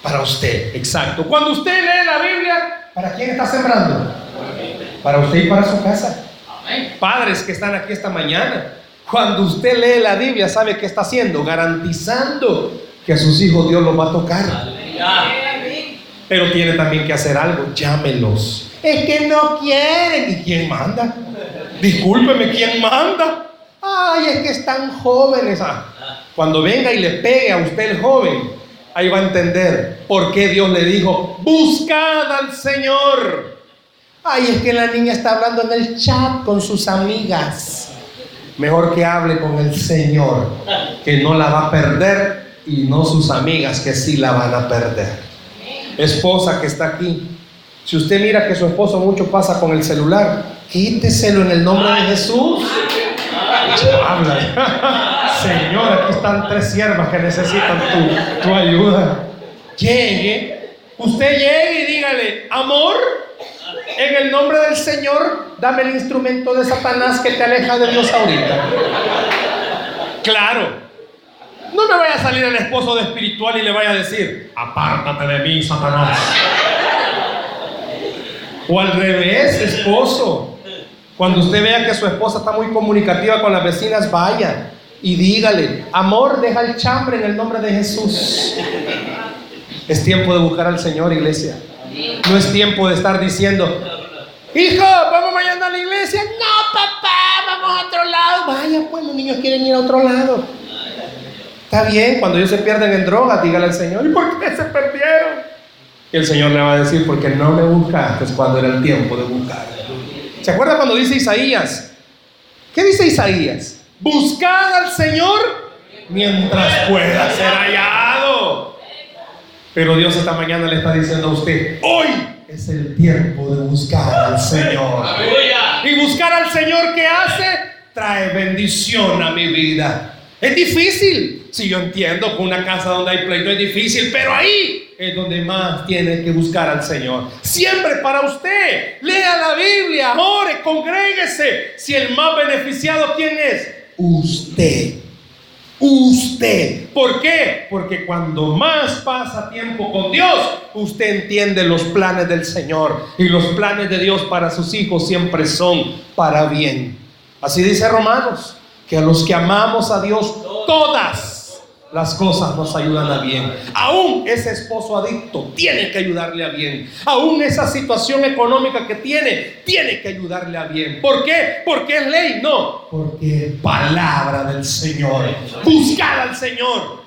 Para usted, exacto. Cuando usted lee la Biblia, ¿para quién está sembrando? Para usted y para su casa. Padres que están aquí esta mañana, cuando usted lee la Biblia, ¿sabe qué está haciendo? Garantizando que a sus hijos Dios los va a tocar. Pero tiene también que hacer algo, llámelos. Es que no quieren. ¿Y quién manda? Discúlpeme, ¿quién manda? Ay, es que están jóvenes. Ah, cuando venga y le pegue a usted el joven, ahí va a entender por qué Dios le dijo, buscad al Señor. Ay, es que la niña está hablando en el chat con sus amigas. Mejor que hable con el Señor, que no la va a perder y no sus amigas que sí la van a perder esposa que está aquí, si usted mira que su esposo mucho pasa con el celular, quíteselo en el nombre de Jesús. Habla. Señor, aquí están tres siervas que necesitan tu, tu ayuda. Llegue, usted llegue y dígale, amor, en el nombre del Señor, dame el instrumento de Satanás que te aleja de Dios ahorita. Claro. No me vaya a salir el esposo de espiritual y le vaya a decir, apártate de mí, Satanás. O al revés, esposo. Cuando usted vea que su esposa está muy comunicativa con las vecinas, vaya y dígale, amor, deja el chambre en el nombre de Jesús. Es tiempo de buscar al Señor, iglesia. No es tiempo de estar diciendo, hijo, vamos mañana a la iglesia. No, papá, vamos a otro lado. Vaya, pues los niños quieren ir a otro lado. Está bien, cuando ellos se pierden en drogas, dígale al Señor, ¿y por qué se perdieron? Y el Señor le va a decir, porque no me buscaste cuando era el tiempo de buscar. ¿Se acuerda cuando dice Isaías? ¿Qué dice Isaías? Buscad al Señor mientras pueda ser hallado. Pero Dios esta mañana le está diciendo a usted, hoy es el tiempo de buscar al Señor. Y buscar al Señor que hace trae bendición a mi vida. Es difícil. Si yo entiendo que una casa donde hay pleito es difícil, pero ahí es donde más tiene que buscar al Señor. Siempre para usted. Lea la Biblia, ore, congréguese. Si el más beneficiado, ¿quién es? Usted. Usted. ¿Por qué? Porque cuando más pasa tiempo con Dios, usted entiende los planes del Señor. Y los planes de Dios para sus hijos siempre son para bien. Así dice Romanos, que a los que amamos a Dios, todas las cosas nos ayudan a bien. Aún ese esposo adicto tiene que ayudarle a bien. Aún esa situación económica que tiene, tiene que ayudarle a bien. ¿Por qué? Porque es ley, no. Porque es palabra del Señor. Buscar al Señor.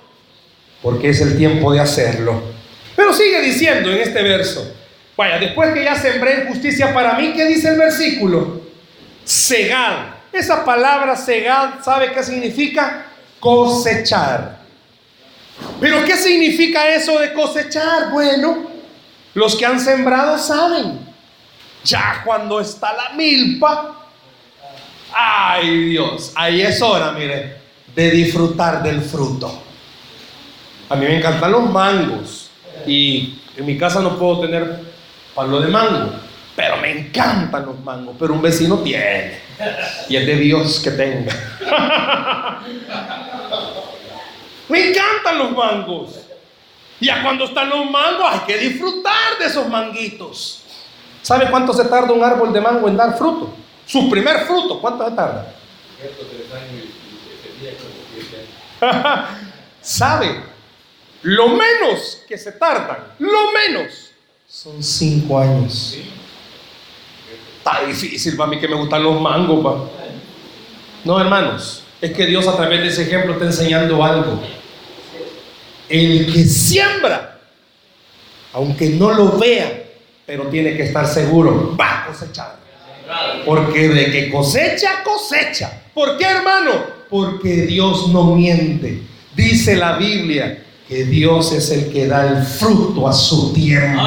Porque es el tiempo de hacerlo. Pero sigue diciendo en este verso. Vaya, después que ya sembré justicia para mí, ¿qué dice el versículo? Segar. Esa palabra segar, ¿sabe qué significa? Cosechar. Pero ¿qué significa eso de cosechar? Bueno, los que han sembrado saben. Ya cuando está la milpa, ay Dios, ahí es hora, mire, de disfrutar del fruto. A mí me encantan los mangos y en mi casa no puedo tener palo de mango, pero me encantan los mangos, pero un vecino tiene y es de Dios que tenga. Me encantan los mangos. Ya cuando están los mangos hay que disfrutar de esos manguitos. ¿Sabe cuánto se tarda un árbol de mango en dar fruto? Su primer fruto, ¿cuánto se tarda? ¿Sabe? Lo menos que se tardan, lo menos, son cinco años. Está difícil para mí que me gustan los mangos. No, hermanos, es que Dios a través de ese ejemplo está enseñando algo. El que siembra, aunque no lo vea, pero tiene que estar seguro, va a cosechar. Porque de que cosecha, cosecha. ¿Por qué, hermano? Porque Dios no miente. Dice la Biblia que Dios es el que da el fruto a su tiempo.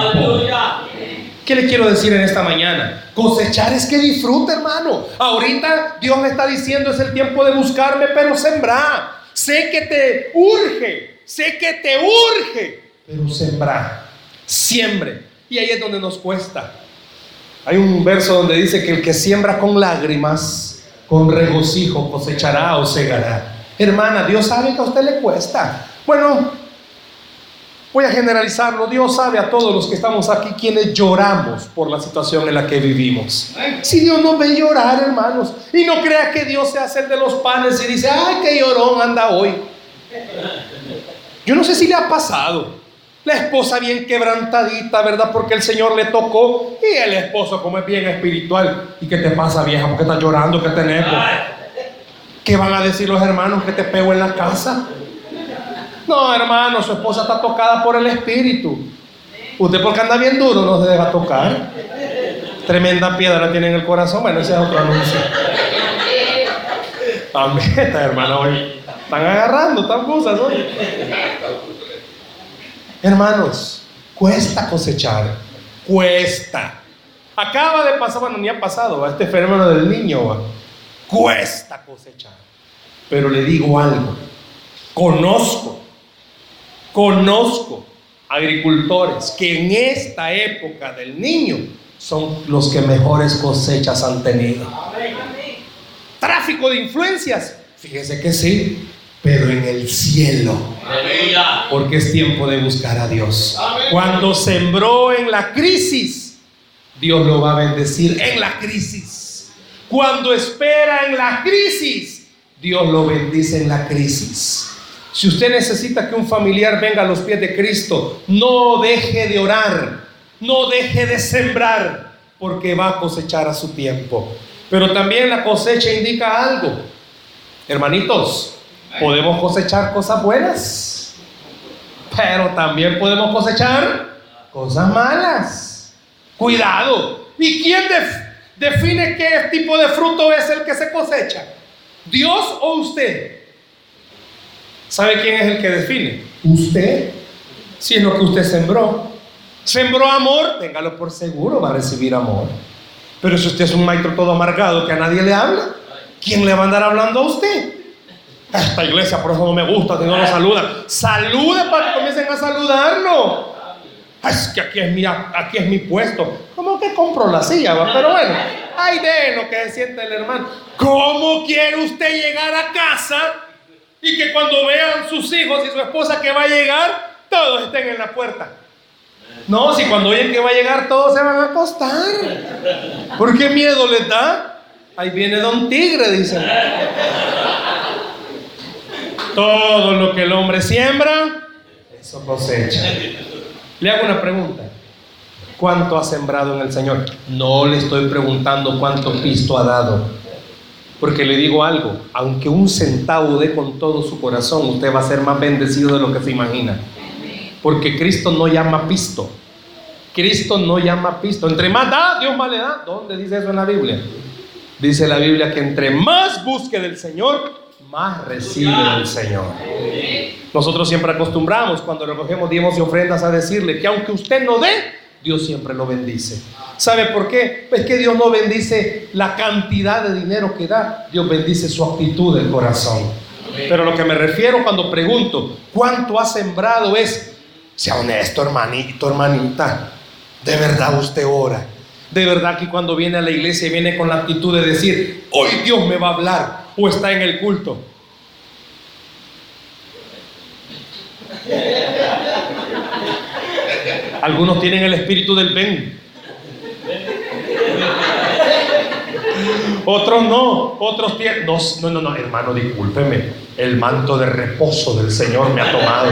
¿Qué le quiero decir en esta mañana? Cosechar es que disfrute, hermano. Ahorita Dios me está diciendo es el tiempo de buscarme, pero sembrar. Sé que te urge, sé que te urge, pero sembrar, siembre. Y ahí es donde nos cuesta. Hay un verso donde dice que el que siembra con lágrimas, con regocijo cosechará o segará. Hermana, Dios sabe que a usted le cuesta. Bueno, voy a generalizarlo. Dios sabe a todos los que estamos aquí quienes lloramos por la situación en la que vivimos. Si Dios nos ve llorar, hermanos, y no crea que Dios se hace de los panes y dice, ay, qué llorón anda hoy. Yo no sé si le ha pasado. La esposa bien quebrantadita, ¿verdad? Porque el Señor le tocó. Y el esposo, como es bien espiritual. ¿Y qué te pasa, vieja? ¿Por qué estás llorando? ¿Qué tenés? ¿Qué van a decir los hermanos que te pego en la casa? No, hermano, su esposa está tocada por el espíritu. Usted porque anda bien duro no se deja tocar. Tremenda piedra tiene en el corazón. Bueno, ese es otro anuncio. Amén, hermano, hoy están agarrando, están cosas. Hermanos, cuesta cosechar, cuesta. Acaba de pasar, bueno, ni ha pasado, este fenómeno del niño. cuesta cosechar. Pero le digo algo, conozco, conozco agricultores que en esta época del niño son los que mejores cosechas han tenido. Tráfico de influencias, fíjese que sí, pero en el cielo. Porque es tiempo de buscar a Dios. Cuando sembró en la crisis, Dios lo va a bendecir en la crisis. Cuando espera en la crisis, Dios lo bendice en la crisis. Si usted necesita que un familiar venga a los pies de Cristo, no deje de orar, no deje de sembrar, porque va a cosechar a su tiempo. Pero también la cosecha indica algo. Hermanitos, podemos cosechar cosas buenas, pero también podemos cosechar cosas malas. Cuidado. ¿Y quién define qué tipo de fruto es el que se cosecha? ¿Dios o usted? ¿Sabe quién es el que define? Usted. Si es lo que usted sembró. Sembró amor, téngalo por seguro, va a recibir amor. Pero si usted es un maestro todo amargado que a nadie le habla, ¿quién le va a andar hablando a usted? Esta iglesia por eso no me gusta, que no lo saludan. Salude para que comiencen a saludarlo. Es que aquí es mi, aquí es mi puesto. ¿Cómo que compro la silla? Pero bueno, ay de lo que se siente el hermano. ¿Cómo quiere usted llegar a casa y que cuando vean sus hijos y su esposa que va a llegar, todos estén en la puerta. No, si cuando oyen que va a llegar, todos se van a acostar. ¿Por qué miedo les da? Ahí viene Don Tigre, dicen. Todo lo que el hombre siembra, eso cosecha. Le hago una pregunta. ¿Cuánto ha sembrado en el Señor? No le estoy preguntando cuánto pisto ha dado. Porque le digo algo, aunque un centavo dé con todo su corazón, usted va a ser más bendecido de lo que se imagina. Porque Cristo no llama pisto. Cristo no llama pisto. Entre más da, Dios más le da. ¿Dónde dice eso en la Biblia? Dice la Biblia que entre más busque del Señor, más recibe del Señor. Nosotros siempre acostumbramos cuando recogemos diezmos y ofrendas a decirle que aunque usted no dé, Dios siempre lo bendice. ¿Sabe por qué? Es que Dios no bendice la cantidad de dinero que da, Dios bendice su actitud del corazón. Pero lo que me refiero cuando pregunto, ¿cuánto ha sembrado es, sea honesto hermanito, hermanita, de verdad usted ora. De verdad que cuando viene a la iglesia viene con la actitud de decir, hoy Dios me va a hablar o está en el culto. Algunos tienen el espíritu del ven. Otros no, otros tienen. No, no, no, hermano, discúlpeme. El manto de reposo del Señor me ha tomado.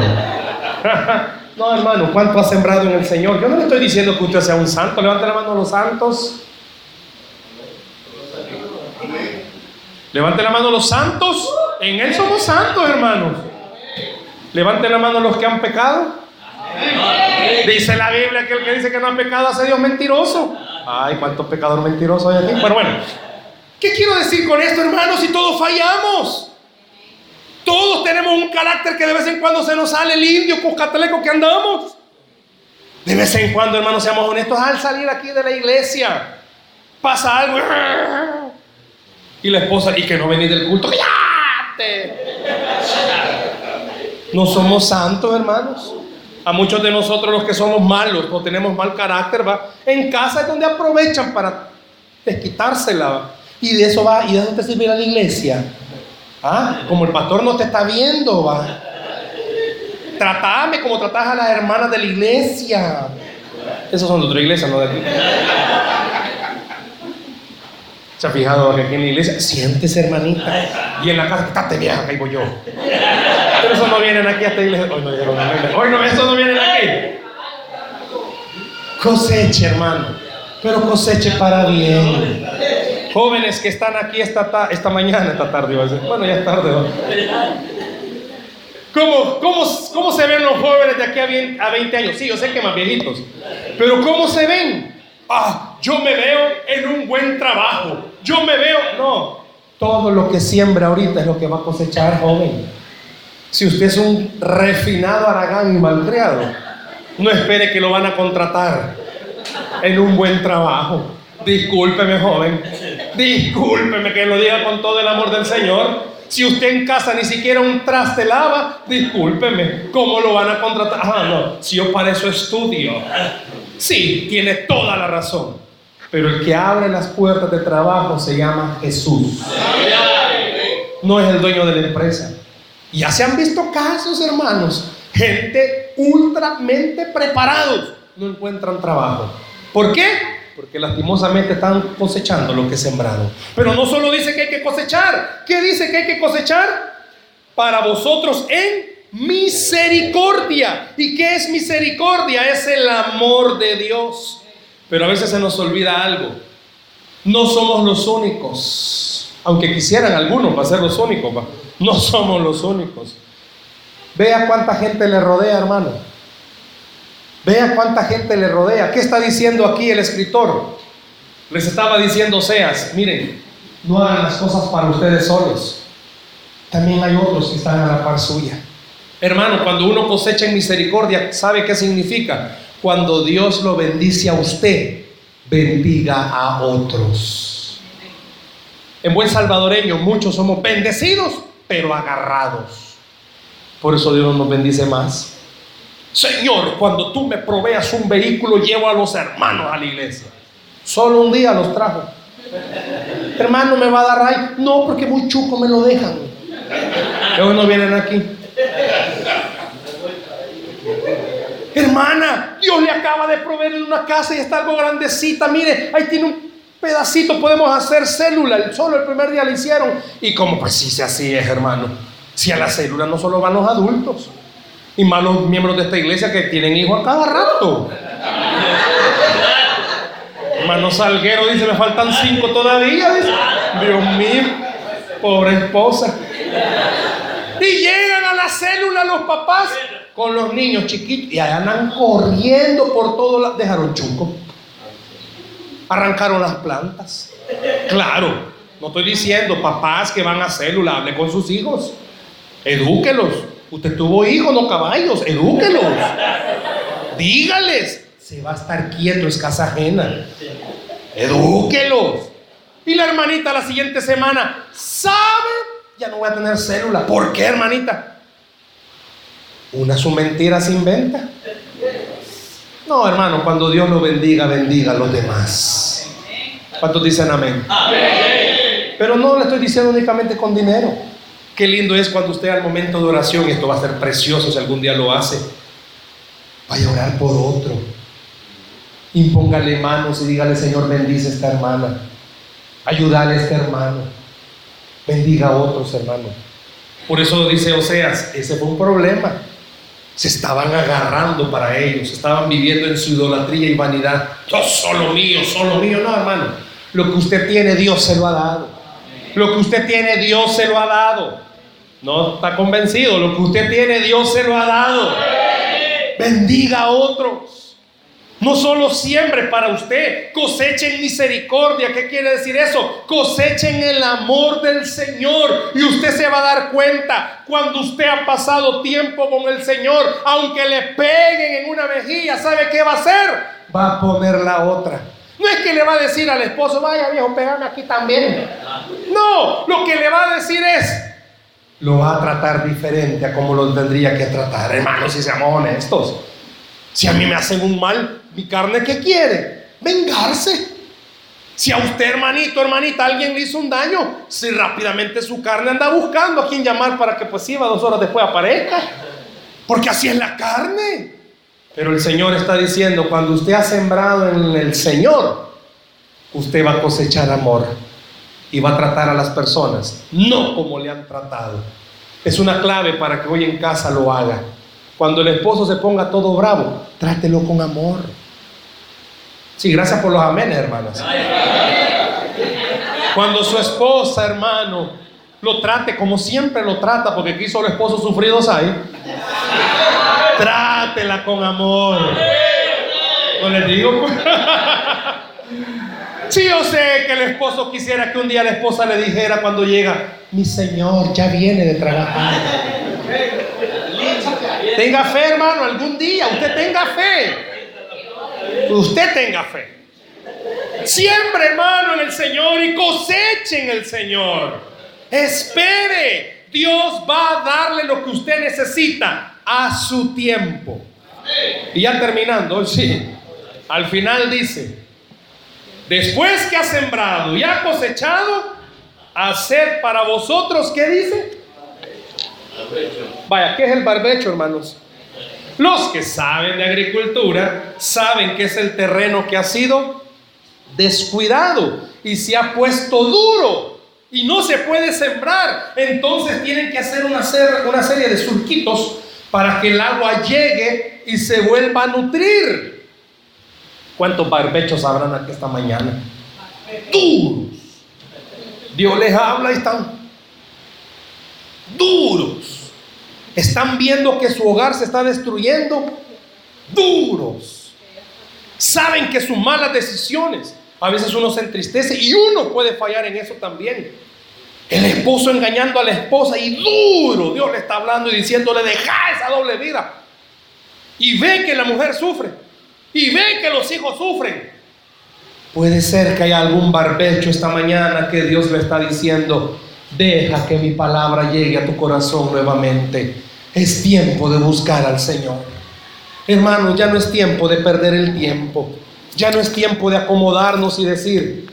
no, hermano, ¿cuánto ha sembrado en el Señor? Yo no le estoy diciendo que usted sea un santo. Levante la mano a los santos. Levante la mano a los santos. En Él somos santos, hermanos. Levante la mano a los que han pecado. Dice la Biblia que el que dice que no ha pecado hace Dios mentiroso. Ay, cuántos pecadores mentirosos hay aquí. Pero bueno, ¿qué quiero decir con esto, hermanos? Si todos fallamos. Todos tenemos un carácter que de vez en cuando se nos sale el indio cuscatleco que andamos. De vez en cuando, hermanos, seamos honestos. Al salir aquí de la iglesia, pasa algo. Y la esposa, y que no venís del culto. No somos santos, hermanos. A muchos de nosotros los que somos malos o tenemos mal carácter, va, en casa es donde aprovechan para desquitársela. Y de eso va, y de eso te sirve la iglesia. ¿Ah? Como el pastor no te está viendo, va. Tratame como tratas a las hermanas de la iglesia. Esos son de otra iglesia, no de aquí. ¿Se ha fijado que aquí en la iglesia? Siéntese, hermanita. Y en la casa, estate vieja, que voy yo. Pero eso no vienen aquí a esta iglesia. Hoy no llegaron a Hoy no, eso no vienen aquí. Coseche, hermano. Pero coseche para bien. Jóvenes que están aquí esta, esta mañana, esta tarde, bueno, ya es tarde. ¿Cómo, cómo, cómo se ven los jóvenes de aquí a 20 años? Sí, yo sé que más viejitos. Pero ¿cómo se ven? Ah, yo me veo en un buen trabajo. Yo me veo. No. Todo lo que siembra ahorita es lo que va a cosechar, joven. Si usted es un refinado aragán y malcriado, no espere que lo van a contratar en un buen trabajo. Discúlpeme, joven. Discúlpeme que lo diga con todo el amor del Señor. Si usted en casa ni siquiera un traste lava, discúlpeme, ¿cómo lo van a contratar? Ah, no, si yo para eso estudio. Sí, tiene toda la razón. Pero el que abre las puertas de trabajo se llama Jesús. No es el dueño de la empresa. Ya se han visto casos, hermanos. Gente ultramente preparados no encuentran trabajo. ¿Por qué? Porque lastimosamente están cosechando lo que sembraron. Pero no solo dice que hay que cosechar. ¿Qué dice que hay que cosechar? Para vosotros en misericordia. ¿Y qué es misericordia? Es el amor de Dios. Pero a veces se nos olvida algo. No somos los únicos. Aunque quisieran algunos para ser los únicos, no somos los únicos. Vea cuánta gente le rodea, hermano. Vea cuánta gente le rodea. ¿Qué está diciendo aquí el escritor? Les estaba diciendo Seas, miren, no hagan las cosas para ustedes solos. También hay otros que están a la par suya. Hermano, cuando uno cosecha en misericordia, ¿sabe qué significa? Cuando Dios lo bendice a usted, bendiga a otros. En buen salvadoreño, muchos somos bendecidos, pero agarrados. Por eso Dios nos bendice más. Señor, cuando tú me proveas un vehículo, llevo a los hermanos a la iglesia. Solo un día los trajo. Hermano, ¿me va a dar ahí? No, porque muy chuco me lo dejan. Ellos no vienen aquí. Hermana, Dios le acaba de proveer una casa y está algo grandecita. Mire, ahí tiene un pedacito, podemos hacer célula. Solo el primer día le hicieron. Y como pues sí, así es, hermano. Si a la célula no solo van los adultos y más los miembros de esta iglesia que tienen hijos a cada rato. Hermano Salguero dice, me faltan cinco todavía. Dios mío, pobre esposa. Y llegan a la célula los papás con los niños chiquitos y andan corriendo por todo. La... Dejaron chuco. Arrancaron las plantas. Claro, no estoy diciendo papás que van a célula, hable con sus hijos. Edúquelos. Usted tuvo hijos, no caballos. Edúquelos. Dígales. Se va a estar quieto, es casa ajena. Edúquelos. Y la hermanita la siguiente semana, ¿sabe? Ya no voy a tener célula. ¿Por qué, hermanita? Una su mentira se inventa. No, hermano, cuando Dios lo bendiga, bendiga a los demás. ¿Cuántos dicen amén? amén? Pero no le estoy diciendo únicamente con dinero. Qué lindo es cuando usted al momento de oración, y esto va a ser precioso si algún día lo hace, vaya a orar por otro. Impóngale manos y dígale, Señor, bendice a esta hermana. Ayúdale a este hermano. Bendiga a otros hermanos. Por eso dice Oseas, ese fue un problema. Se estaban agarrando para ellos, estaban viviendo en su idolatría y vanidad. Yo solo mío, solo mío. No, hermano. Lo que usted tiene, Dios se lo ha dado. Lo que usted tiene, Dios se lo ha dado. No está convencido. Lo que usted tiene, Dios se lo ha dado. Bendiga a otros. No solo siembre para usted, cosechen misericordia. ¿Qué quiere decir eso? Cosechen el amor del Señor. Y usted se va a dar cuenta cuando usted ha pasado tiempo con el Señor, aunque le peguen en una mejilla, ¿sabe qué va a hacer? Va a poner la otra. No es que le va a decir al esposo, vaya viejo, pegame aquí también. No, lo que le va a decir es, lo va a tratar diferente a como lo tendría que tratar. Hermanos, si seamos honestos. Si a mí me hacen un mal, mi carne, ¿qué quiere? Vengarse. Si a usted, hermanito, hermanita, alguien le hizo un daño, si rápidamente su carne anda buscando a quien llamar para que pues iba dos horas después aparezca. Porque así es la carne. Pero el Señor está diciendo, cuando usted ha sembrado en el Señor, usted va a cosechar amor y va a tratar a las personas, no como le han tratado. Es una clave para que hoy en casa lo haga. Cuando el esposo se ponga todo bravo, trátelo con amor. Sí, gracias por los amenes, hermanas. Cuando su esposa, hermano, lo trate como siempre lo trata, porque aquí solo esposos sufridos hay, trátela con amor. No les digo. Sí, yo sé que el esposo quisiera que un día la esposa le dijera cuando llega, mi señor ya viene de trabajar. Tenga fe, hermano, algún día, usted tenga fe. Usted tenga fe. Siempre, hermano, en el Señor y coseche en el Señor. Espere. Dios va a darle lo que usted necesita a su tiempo. Y ya terminando, sí. Al final dice, después que ha sembrado y ha cosechado, hacer para vosotros, ¿qué dice? Vaya, ¿qué es el barbecho, hermanos? Los que saben de agricultura saben que es el terreno que ha sido descuidado y se ha puesto duro y no se puede sembrar. Entonces tienen que hacer una, serie de surquitos para que el agua llegue y se vuelva a nutrir. ¿Cuántos barbechos habrán aquí esta mañana? Duros. Dios les habla y están duros. Están viendo que su hogar se está destruyendo. Duros. Saben que sus malas decisiones, a veces uno se entristece y uno puede fallar en eso también. El esposo engañando a la esposa y duro Dios le está hablando y diciéndole, deja esa doble vida. Y ve que la mujer sufre. Y ve que los hijos sufren. Puede ser que haya algún barbecho esta mañana que Dios le está diciendo, deja que mi palabra llegue a tu corazón nuevamente. Es tiempo de buscar al Señor. Hermano, ya no es tiempo de perder el tiempo. Ya no es tiempo de acomodarnos y decir,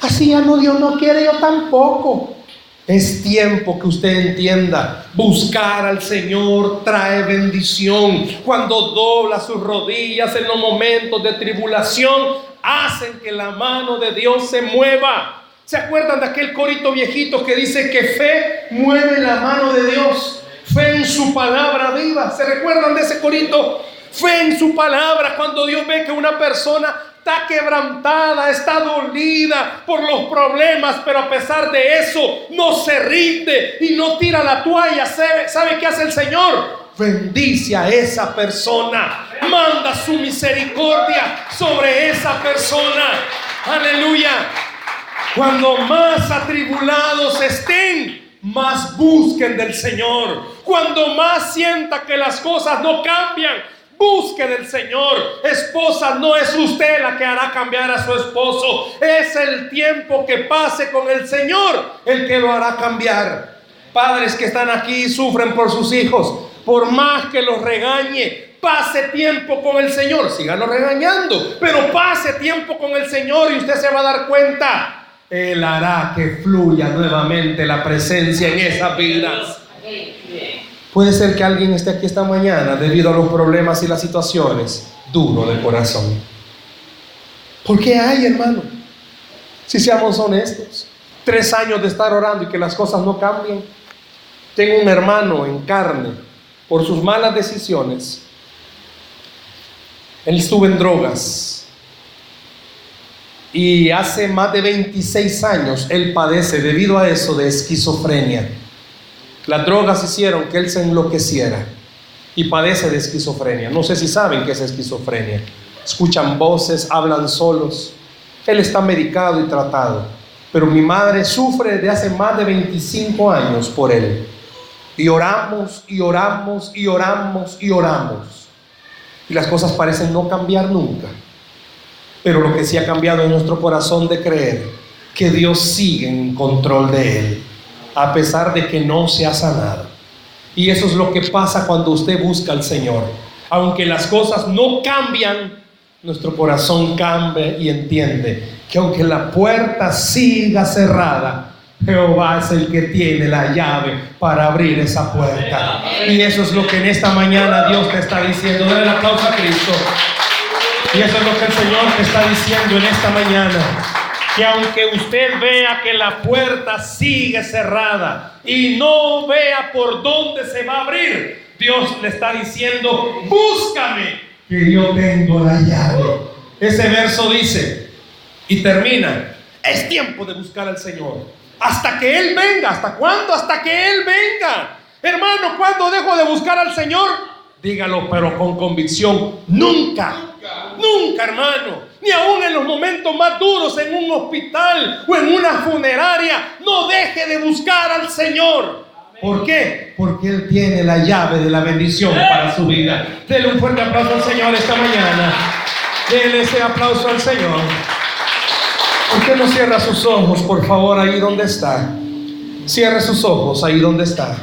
así ya no Dios no quiere, yo tampoco. Es tiempo que usted entienda, buscar al Señor trae bendición. Cuando dobla sus rodillas en los momentos de tribulación, hacen que la mano de Dios se mueva. ¿Se acuerdan de aquel corito viejito que dice que fe mueve la mano de Dios? Fe en su palabra viva. ¿Se recuerdan de ese corito? Fe en su palabra. Cuando Dios ve que una persona está quebrantada, está dolida por los problemas, pero a pesar de eso no se rinde y no tira la toalla. ¿Sabe, ¿Sabe qué hace el Señor? Bendice a esa persona, manda su misericordia sobre esa persona. Aleluya. Cuando más atribulados estén, más busquen del Señor. Cuando más sienta que las cosas no cambian, Busque del Señor. Esposa, no es usted la que hará cambiar a su esposo. Es el tiempo que pase con el Señor el que lo hará cambiar. Padres que están aquí y sufren por sus hijos. Por más que los regañe, pase tiempo con el Señor. Síganlo regañando, pero pase tiempo con el Señor y usted se va a dar cuenta. Él hará que fluya nuevamente la presencia en esas vidas. Puede ser que alguien esté aquí esta mañana debido a los problemas y las situaciones duro de corazón. ¿Por qué hay, hermano? Si seamos honestos, tres años de estar orando y que las cosas no cambien. Tengo un hermano en carne por sus malas decisiones. Él estuvo en drogas y hace más de 26 años él padece debido a eso de esquizofrenia. Las drogas hicieron que él se enloqueciera y padece de esquizofrenia. No sé si saben qué es esquizofrenia. Escuchan voces, hablan solos. Él está medicado y tratado. Pero mi madre sufre desde hace más de 25 años por él. Y oramos y oramos y oramos y oramos. Y las cosas parecen no cambiar nunca. Pero lo que sí ha cambiado es nuestro corazón de creer que Dios sigue en control de él a pesar de que no se ha sanado. Y eso es lo que pasa cuando usted busca al Señor. Aunque las cosas no cambian, nuestro corazón cambia y entiende que aunque la puerta siga cerrada, Jehová es el que tiene la llave para abrir esa puerta. Y eso es lo que en esta mañana Dios te está diciendo. Dale la aplauso a Cristo. Y eso es lo que el Señor está diciendo en esta mañana que aunque usted vea que la puerta sigue cerrada y no vea por dónde se va a abrir, Dios le está diciendo, búscame, que yo tengo la llave. Ese verso dice, y termina, es tiempo de buscar al Señor. Hasta que Él venga. ¿Hasta cuándo? Hasta que Él venga. Hermano, ¿cuándo dejo de buscar al Señor? Dígalo, pero con convicción. Nunca. Nunca, hermano. Ni aún en los momentos más duros en un hospital o en una funeraria. No deje de buscar al Señor. ¿Por qué? Porque Él tiene la llave de la bendición para su vida. Denle un fuerte aplauso al Señor esta mañana. Denle ese aplauso al Señor. ¿Por qué no cierra sus ojos, por favor, ahí donde está? Cierre sus ojos ahí donde está.